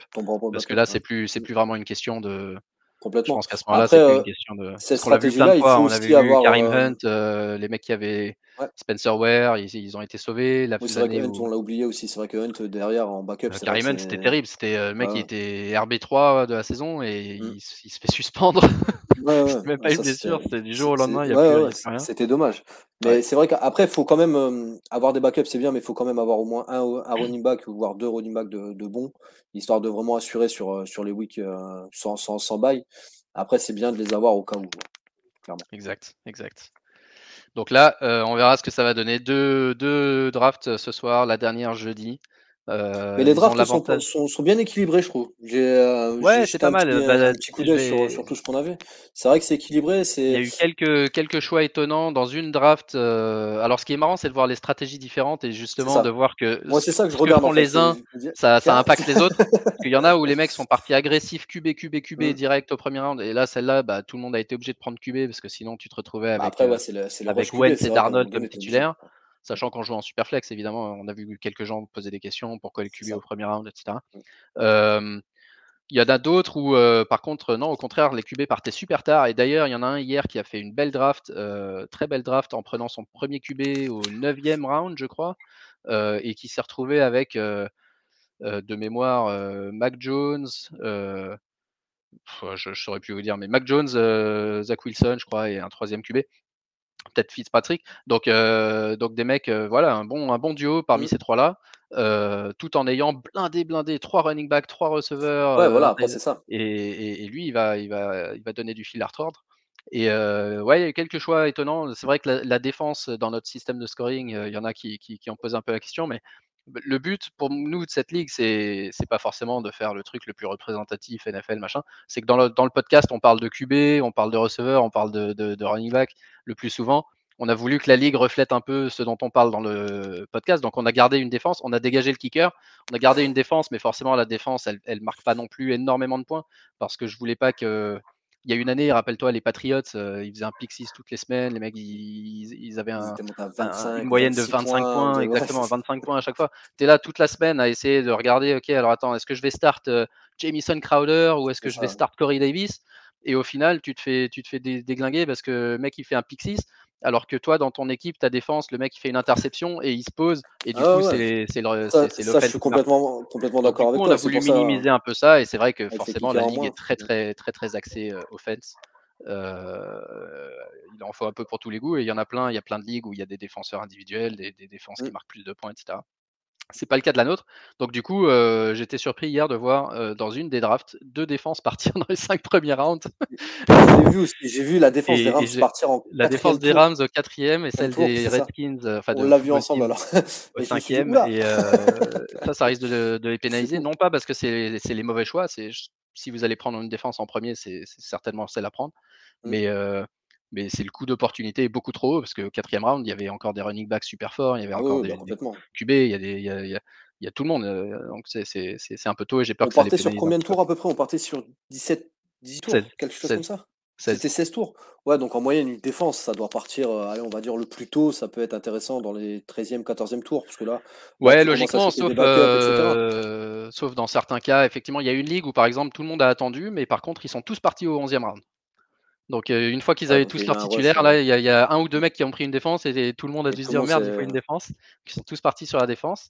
parce que là, c'est plus, c'est plus vraiment une question de. Complètement. Je pense qu'à ce moment-là, c'est une question de. Cette stratégie-là, il faut on aussi avoir. Karim Hunt, les mecs qui avaient Spencer Ware, ils, ont été sauvés. La oui, c'est vrai que Hunt, on l'a oublié aussi. C'est vrai que Hunt derrière en backup. Karim Hunt, c'était terrible. C'était le mec qui était RB3 de la saison et mmh. il, il, se fait suspendre. Ouais, ouais. même pas une blessure, c'était du jour au lendemain, il y a plus, rien. C'était dommage. Mais c'est vrai qu'après, il faut quand même avoir des backups, c'est bien, mais il faut quand même avoir au moins un, un running back, voire deux running backs de, de bons, histoire de vraiment assurer sur, sur les weeks sans, sans, sans bail. Après, c'est bien de les avoir au cas où, clairement. Exact, exact. Donc là, on verra ce que ça va donner. Deux, deux drafts ce soir, la dernière jeudi. Euh, mais les drafts sont, sont, bien équilibrés, je trouve. J'ai, euh, ouais, c'est pas mal. Petit, bah, un petit coup d'œil sur, tout ce qu'on avait. C'est vrai que c'est équilibré. Il y a eu quelques, quelques choix étonnants dans une draft. Euh, alors, ce qui est marrant, c'est de voir les stratégies différentes et justement de voir que. Moi, c'est ça que je regarde. En les uns, ça, ça impacte les autres. Il y en a où les mecs sont partis agressifs, QB, QB, QB mm. direct au premier round. Et là, celle-là, bah, tout le monde a été obligé de prendre QB parce que sinon, tu te retrouvais bah, avec, bah avec Wentz et Darnold comme titulaire. Sachant qu'en jouant en Superflex, évidemment, on a vu quelques gens poser des questions, pourquoi le QB au premier round, etc. Mmh. Il y en a d'autres où, par contre, non, au contraire, les QB partaient super tard. Et d'ailleurs, il y en a un hier qui a fait une belle draft, très belle draft, en prenant son premier QB au 9e round, je crois, et qui s'est retrouvé avec de mémoire, Mac Jones, je ne saurais plus vous dire, mais Mac Jones, Zach Wilson, je crois, et un troisième QB peut-être Fitzpatrick. Donc, donc des mecs, voilà, un bon, un bon duo parmi mmh. ces trois-là, tout en ayant blindé, blindé, trois running backs, trois receveurs. Ouais, voilà, après c'est ça. Et, lui, il va, il, va, il va donner du fil à retordre. Et ouais, il y a quelques choix étonnants. C'est vrai que la, défense dans notre système de scoring, il y en a qui, qui, qui, en posent un peu la question, mais le but pour nous de cette ligue, c'est c'est pas forcément de faire le truc le plus représentatif NFL machin. C'est que dans le, dans le podcast, on parle de QB, on parle de receveur, on parle de, de, de running back le plus souvent on a voulu que la ligue reflète un peu ce dont on parle dans le podcast. Donc, on a gardé une défense, on a dégagé le kicker, on a gardé une défense, mais forcément, la défense, elle, elle marque pas non plus énormément de points parce que je voulais pas que. Il y a une année, rappelle-toi, les Patriots, euh, ils faisaient un pick 6 toutes les semaines. Les mecs, ils, avaient une moyenne de 25 points, exactement, 25 points à chaque fois. Tu es là toute la semaine à essayer de regarder, OK, alors attends, est-ce que je vais start euh, Jamison Crowder ou est-ce que je vais start Corey Davis? Et au final, tu te fais, tu te fais déglinguer parce que le mec, il fait un pick 6 alors que toi, dans ton équipe, ta défense, le mec il fait une interception et il se pose, et du ah coup, c'est le Ça, ça je suis complètement, complètement d'accord avec toi. On a voulu minimiser un peu ça, et c'est vrai que forcément, la ligue est très, très, très, très axée euh, offense. Euh, il en faut un peu pour tous les goûts, et il y en a plein. Il y a plein de ligues où il y a des défenseurs individuels, des, défenses qui mmh. marquent plus de points, etc. C'est pas le cas de la nôtre. Donc du coup, euh, j'étais surpris hier de voir euh, dans une des drafts deux défenses partir dans les cinq premiers rounds. j'ai vu, j'ai vu la défense des Rams partir en la défense des Rams au quatrième et celle des Redskins. Euh, enfin, on l'a vu ensemble alors. Au cinquième. Et ça, ça risque de, les pénaliser. Non pas parce que c'est les mauvais choix. C'est si vous allez prendre une défense en premier, c'est certainement celle à prendre. Mmh. Mais mais c'est le coup d'opportunité beaucoup trop haut parce que quatrième round, il y avait encore des running backs super forts, il y avait ah encore des, bah, QB, il y a des, il y a, il y a, tout le monde. donc c'est un peu tôt et j'ai peur on que ça partait sur combien de tours à peu près? On partait sur 17, 18 tours, quelque chose comme ça? C'était 16 tours? Ouais, donc en moyenne, une défense, ça doit partir, allez, on va dire le plus tôt, ça peut être intéressant dans les 13e, 14e tours, parce que là. Ouais, logiquement, sauf, euh, sauf dans certains cas, effectivement, il y a une ligue où par exemple tout le monde a attendu, mais par contre, ils sont tous partis au 11e round. Donc une fois qu'ils avaient tous leur titulaire, là, il y, a un ou deux mecs qui ont pris une défense et, tout le monde a dû se dire merde, il faut une défense. Ils sont tous partis sur la défense.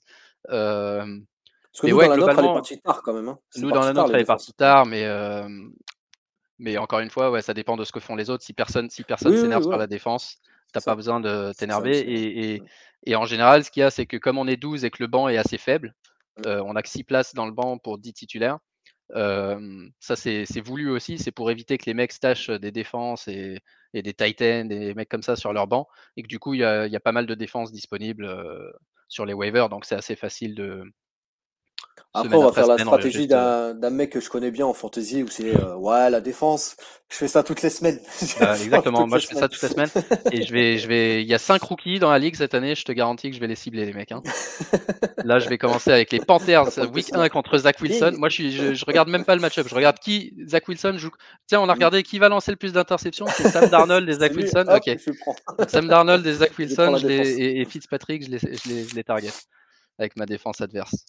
Parce que nous, dans la nôtre, elle est partie tard quand même. Hein. Nous, dans la nôtre, elle est partie tard, mais, mais encore une fois, ouais, ça dépend de ce que font les autres. Si personne si personne s'énerve sur la défense, t'as pas besoin de t'énerver. Et, et, en général, ce qu'il y a, c'est que comme on est 12 et que le banc est assez faible, on a que 6 places dans le banc pour 10 titulaires ça, c'est voulu aussi, c'est pour éviter que les mecs stachent des défenses et, des Titans, des mecs comme ça sur leur banc, et que du coup, il y a, pas mal de défenses disponibles sur les waivers, donc c'est assez facile de, après, on va faire la stratégie d'un mec que je connais bien en fantasy où c'est euh, ouais la défense. Je fais ça toutes les semaines. Bah, exactement. Moi, je fais ça toutes les semaines. Et je vais, je vais. Il y a cinq rookies dans la ligue cette année. Je te garantis que je vais les cibler les mecs. Hein. Là, je vais commencer avec les Panthers week 1 contre Zach Wilson. Moi, je, suis, je, regarde même pas le match-up. Je regarde qui Zach Wilson joue. Tiens, on a regardé qui va lancer le plus d'interceptions. C'est Sam Darnold et Zach Wilson. ok. Sam Darnold et Zach Wilson et, Fitzpatrick, je les, je les, je les target avec ma défense adverse.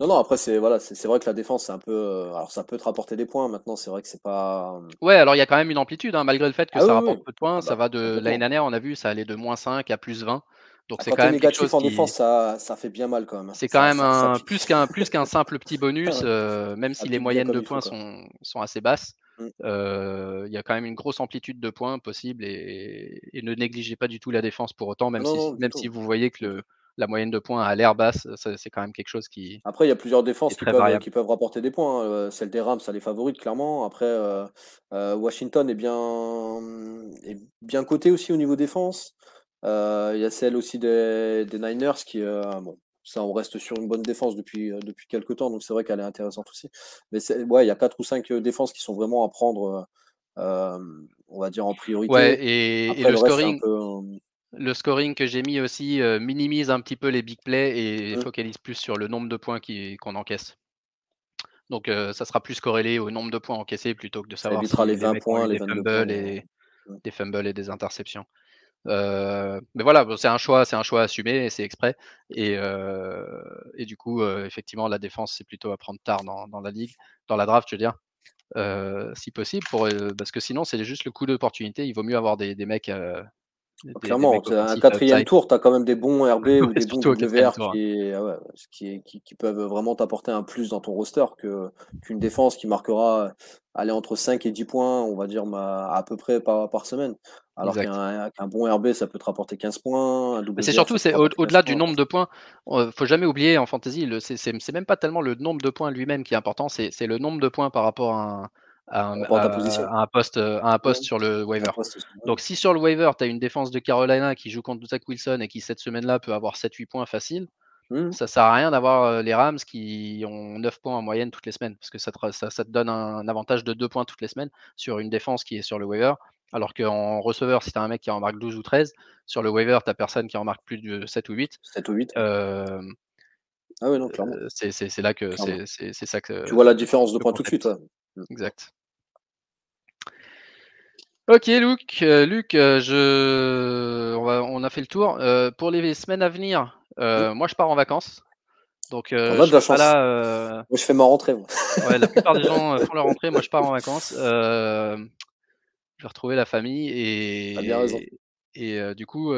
Non, non, après, c'est voilà, c'est vrai que la défense, c'est un peu. Euh, alors, ça peut te rapporter des points. Maintenant, c'est vrai que c'est pas. Ouais, alors il y a quand même une amplitude, hein, malgré le fait que ah ça rapporte peu de points. Ah ça bah, va de l'année dernière, on a vu, ça allait de moins 5 à plus 20. Donc, ah, c'est quand même quelque chose en défense, ça, ça fait bien mal quand même. Hein. C'est quand même un, plus qu'un plus qu'un simple petit bonus, euh, même si les moyennes de points sont, sont assez basses. Mmh. Euh, il y a quand même une grosse amplitude de points possible et, ne négligez pas du tout la défense pour autant, même, si, même si vous voyez que le, la moyenne de points à l'air basse, c'est quand même quelque chose qui. Après, il y a plusieurs défenses qui peuvent, qui peuvent, rapporter des points. Hein. Euh, celle des Rams, ça les favorise clairement. Après, euh, euh, Washington est bien, est bien coté aussi au niveau défense. Il y a celle aussi des, Niners qui, bon, ça, on reste sur une bonne défense depuis, depuis quelques temps, donc c'est vrai qu'elle est intéressante aussi. Mais ouais, il y a quatre ou cinq défenses qui sont vraiment à prendre, on va dire, en priorité. Ouais, et, le, scoring le scoring que j'ai mis aussi minimise un petit peu les big plays et mmh. focalise plus sur le nombre de points qu'on encaisse. Donc ça sera plus corrélé au nombre de points encaissés plutôt que de savoir si les 20 points, les fumbles et des fumbles et des interceptions. mais voilà, c'est un choix, c'est un choix assumé et c'est exprès. Et, et, du coup, effectivement, la défense c'est plutôt à prendre tard dans, la ligue, dans la draft, je veux dire. si possible, pour, parce que sinon c'est juste le coup d'opportunité. Il vaut mieux avoir des, des mecs Clairement, un quatrième tour, tu as quand même des bons RB ou des bons WR qui, ah qui, qui, qui, peuvent vraiment t'apporter un plus dans ton roster qu'une défense qui marquera aller entre 5 et 10 points, on va dire, à peu près par, par semaine. Alors qu'un bon RB, ça peut te rapporter 15 points. C'est surtout, c'est au-delà du nombre de points. Il faut jamais oublier en fantasy, c'est même pas tellement le nombre de points lui-même qui est important, c'est le nombre de points par rapport à un, un, poste, à un poste sur le waiver. Donc si sur le waiver, tu as une défense de Carolina qui joue contre Zach Wilson et qui cette semaine-là peut avoir 7-8 points faciles, mmh. ça sert à rien d'avoir les Rams qui ont 9 points en moyenne toutes les semaines, parce que ça te, ça, te donne un, avantage de 2 points toutes les semaines sur une défense qui est sur le waiver. Alors qu'en receveur, si tu as un mec qui en marque 12 ou 13, sur le waiver, tu personne qui en marque plus de 7 ou 8. 7 ou 8. Euh, ah oui, non, clairement. c'est là que c'est ça que. Tu vois la différence de points tout de suite. Exact. Ok, Luc, euh, Luc euh, je... on, a fait le tour. pour les semaines à venir, mmh. moi je pars en vacances. Donc, on a de la chance. Moi, je fais ma rentrée. Ouais, la plupart des gens font leur rentrée. Moi, je pars en vacances je vais retrouver la famille et, bien raison. et du coup,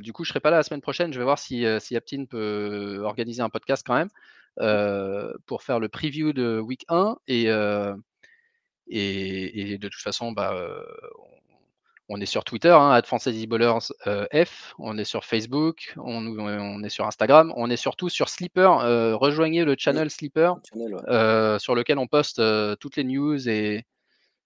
du coup, je serai pas là la semaine prochaine. Je vais voir si, si Aptine peut organiser un podcast quand même pour faire le preview de week 1 et, et, de toute façon, bah, on, est sur Twitter, hein, F, on est sur Facebook, on, on, est sur Instagram, on est surtout sur Sleeper. rejoignez le channel Sleeper sur lequel on poste toutes les news et,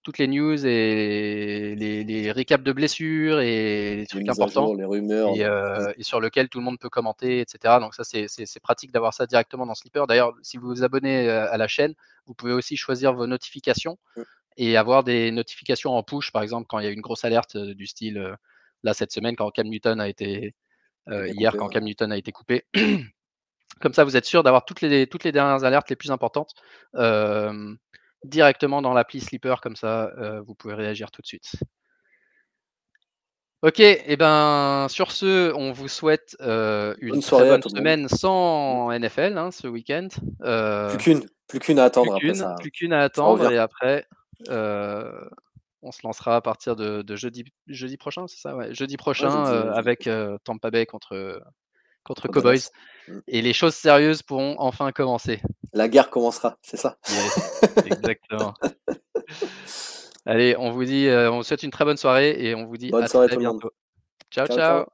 toutes les news et les, récaps de blessures et les trucs importants. les rumeurs. Euh, et, sur lequel tout le monde peut commenter, etc. Donc ça, c'est pratique d'avoir ça directement dans Sleeper. D'ailleurs, si vous vous abonnez euh, à la chaîne, vous pouvez aussi choisir vos notifications mm. et avoir des notifications en push, par exemple, quand il y a une grosse alerte euh, du style, là, cette semaine, quand Cam Newton a été, hier, quand Cam Newton a été coupé. Comme ça, vous êtes sûr d'avoir toutes les, toutes les dernières alertes les plus importantes directement dans l'appli Sleeper, comme ça, euh, vous pouvez réagir tout de suite. Ok, et eh ben sur ce, on vous souhaite euh, une très bonne semaine sans NFL hein, ce week-end. Euh, plus qu'une, plus qu'une à attendre. Plus qu'une, à attendre et après, on se lancera à partir de, jeudi, jeudi prochain, c'est ça? Ouais, Jeudi prochain avec Tampa Bay contre contre Cowboys. Mm. Et les choses sérieuses pourront enfin commencer. La guerre commencera, c'est ça Exactement. Allez, on vous dit, euh, on vous souhaite une très bonne soirée et on vous dit à très bientôt. ciao. ciao.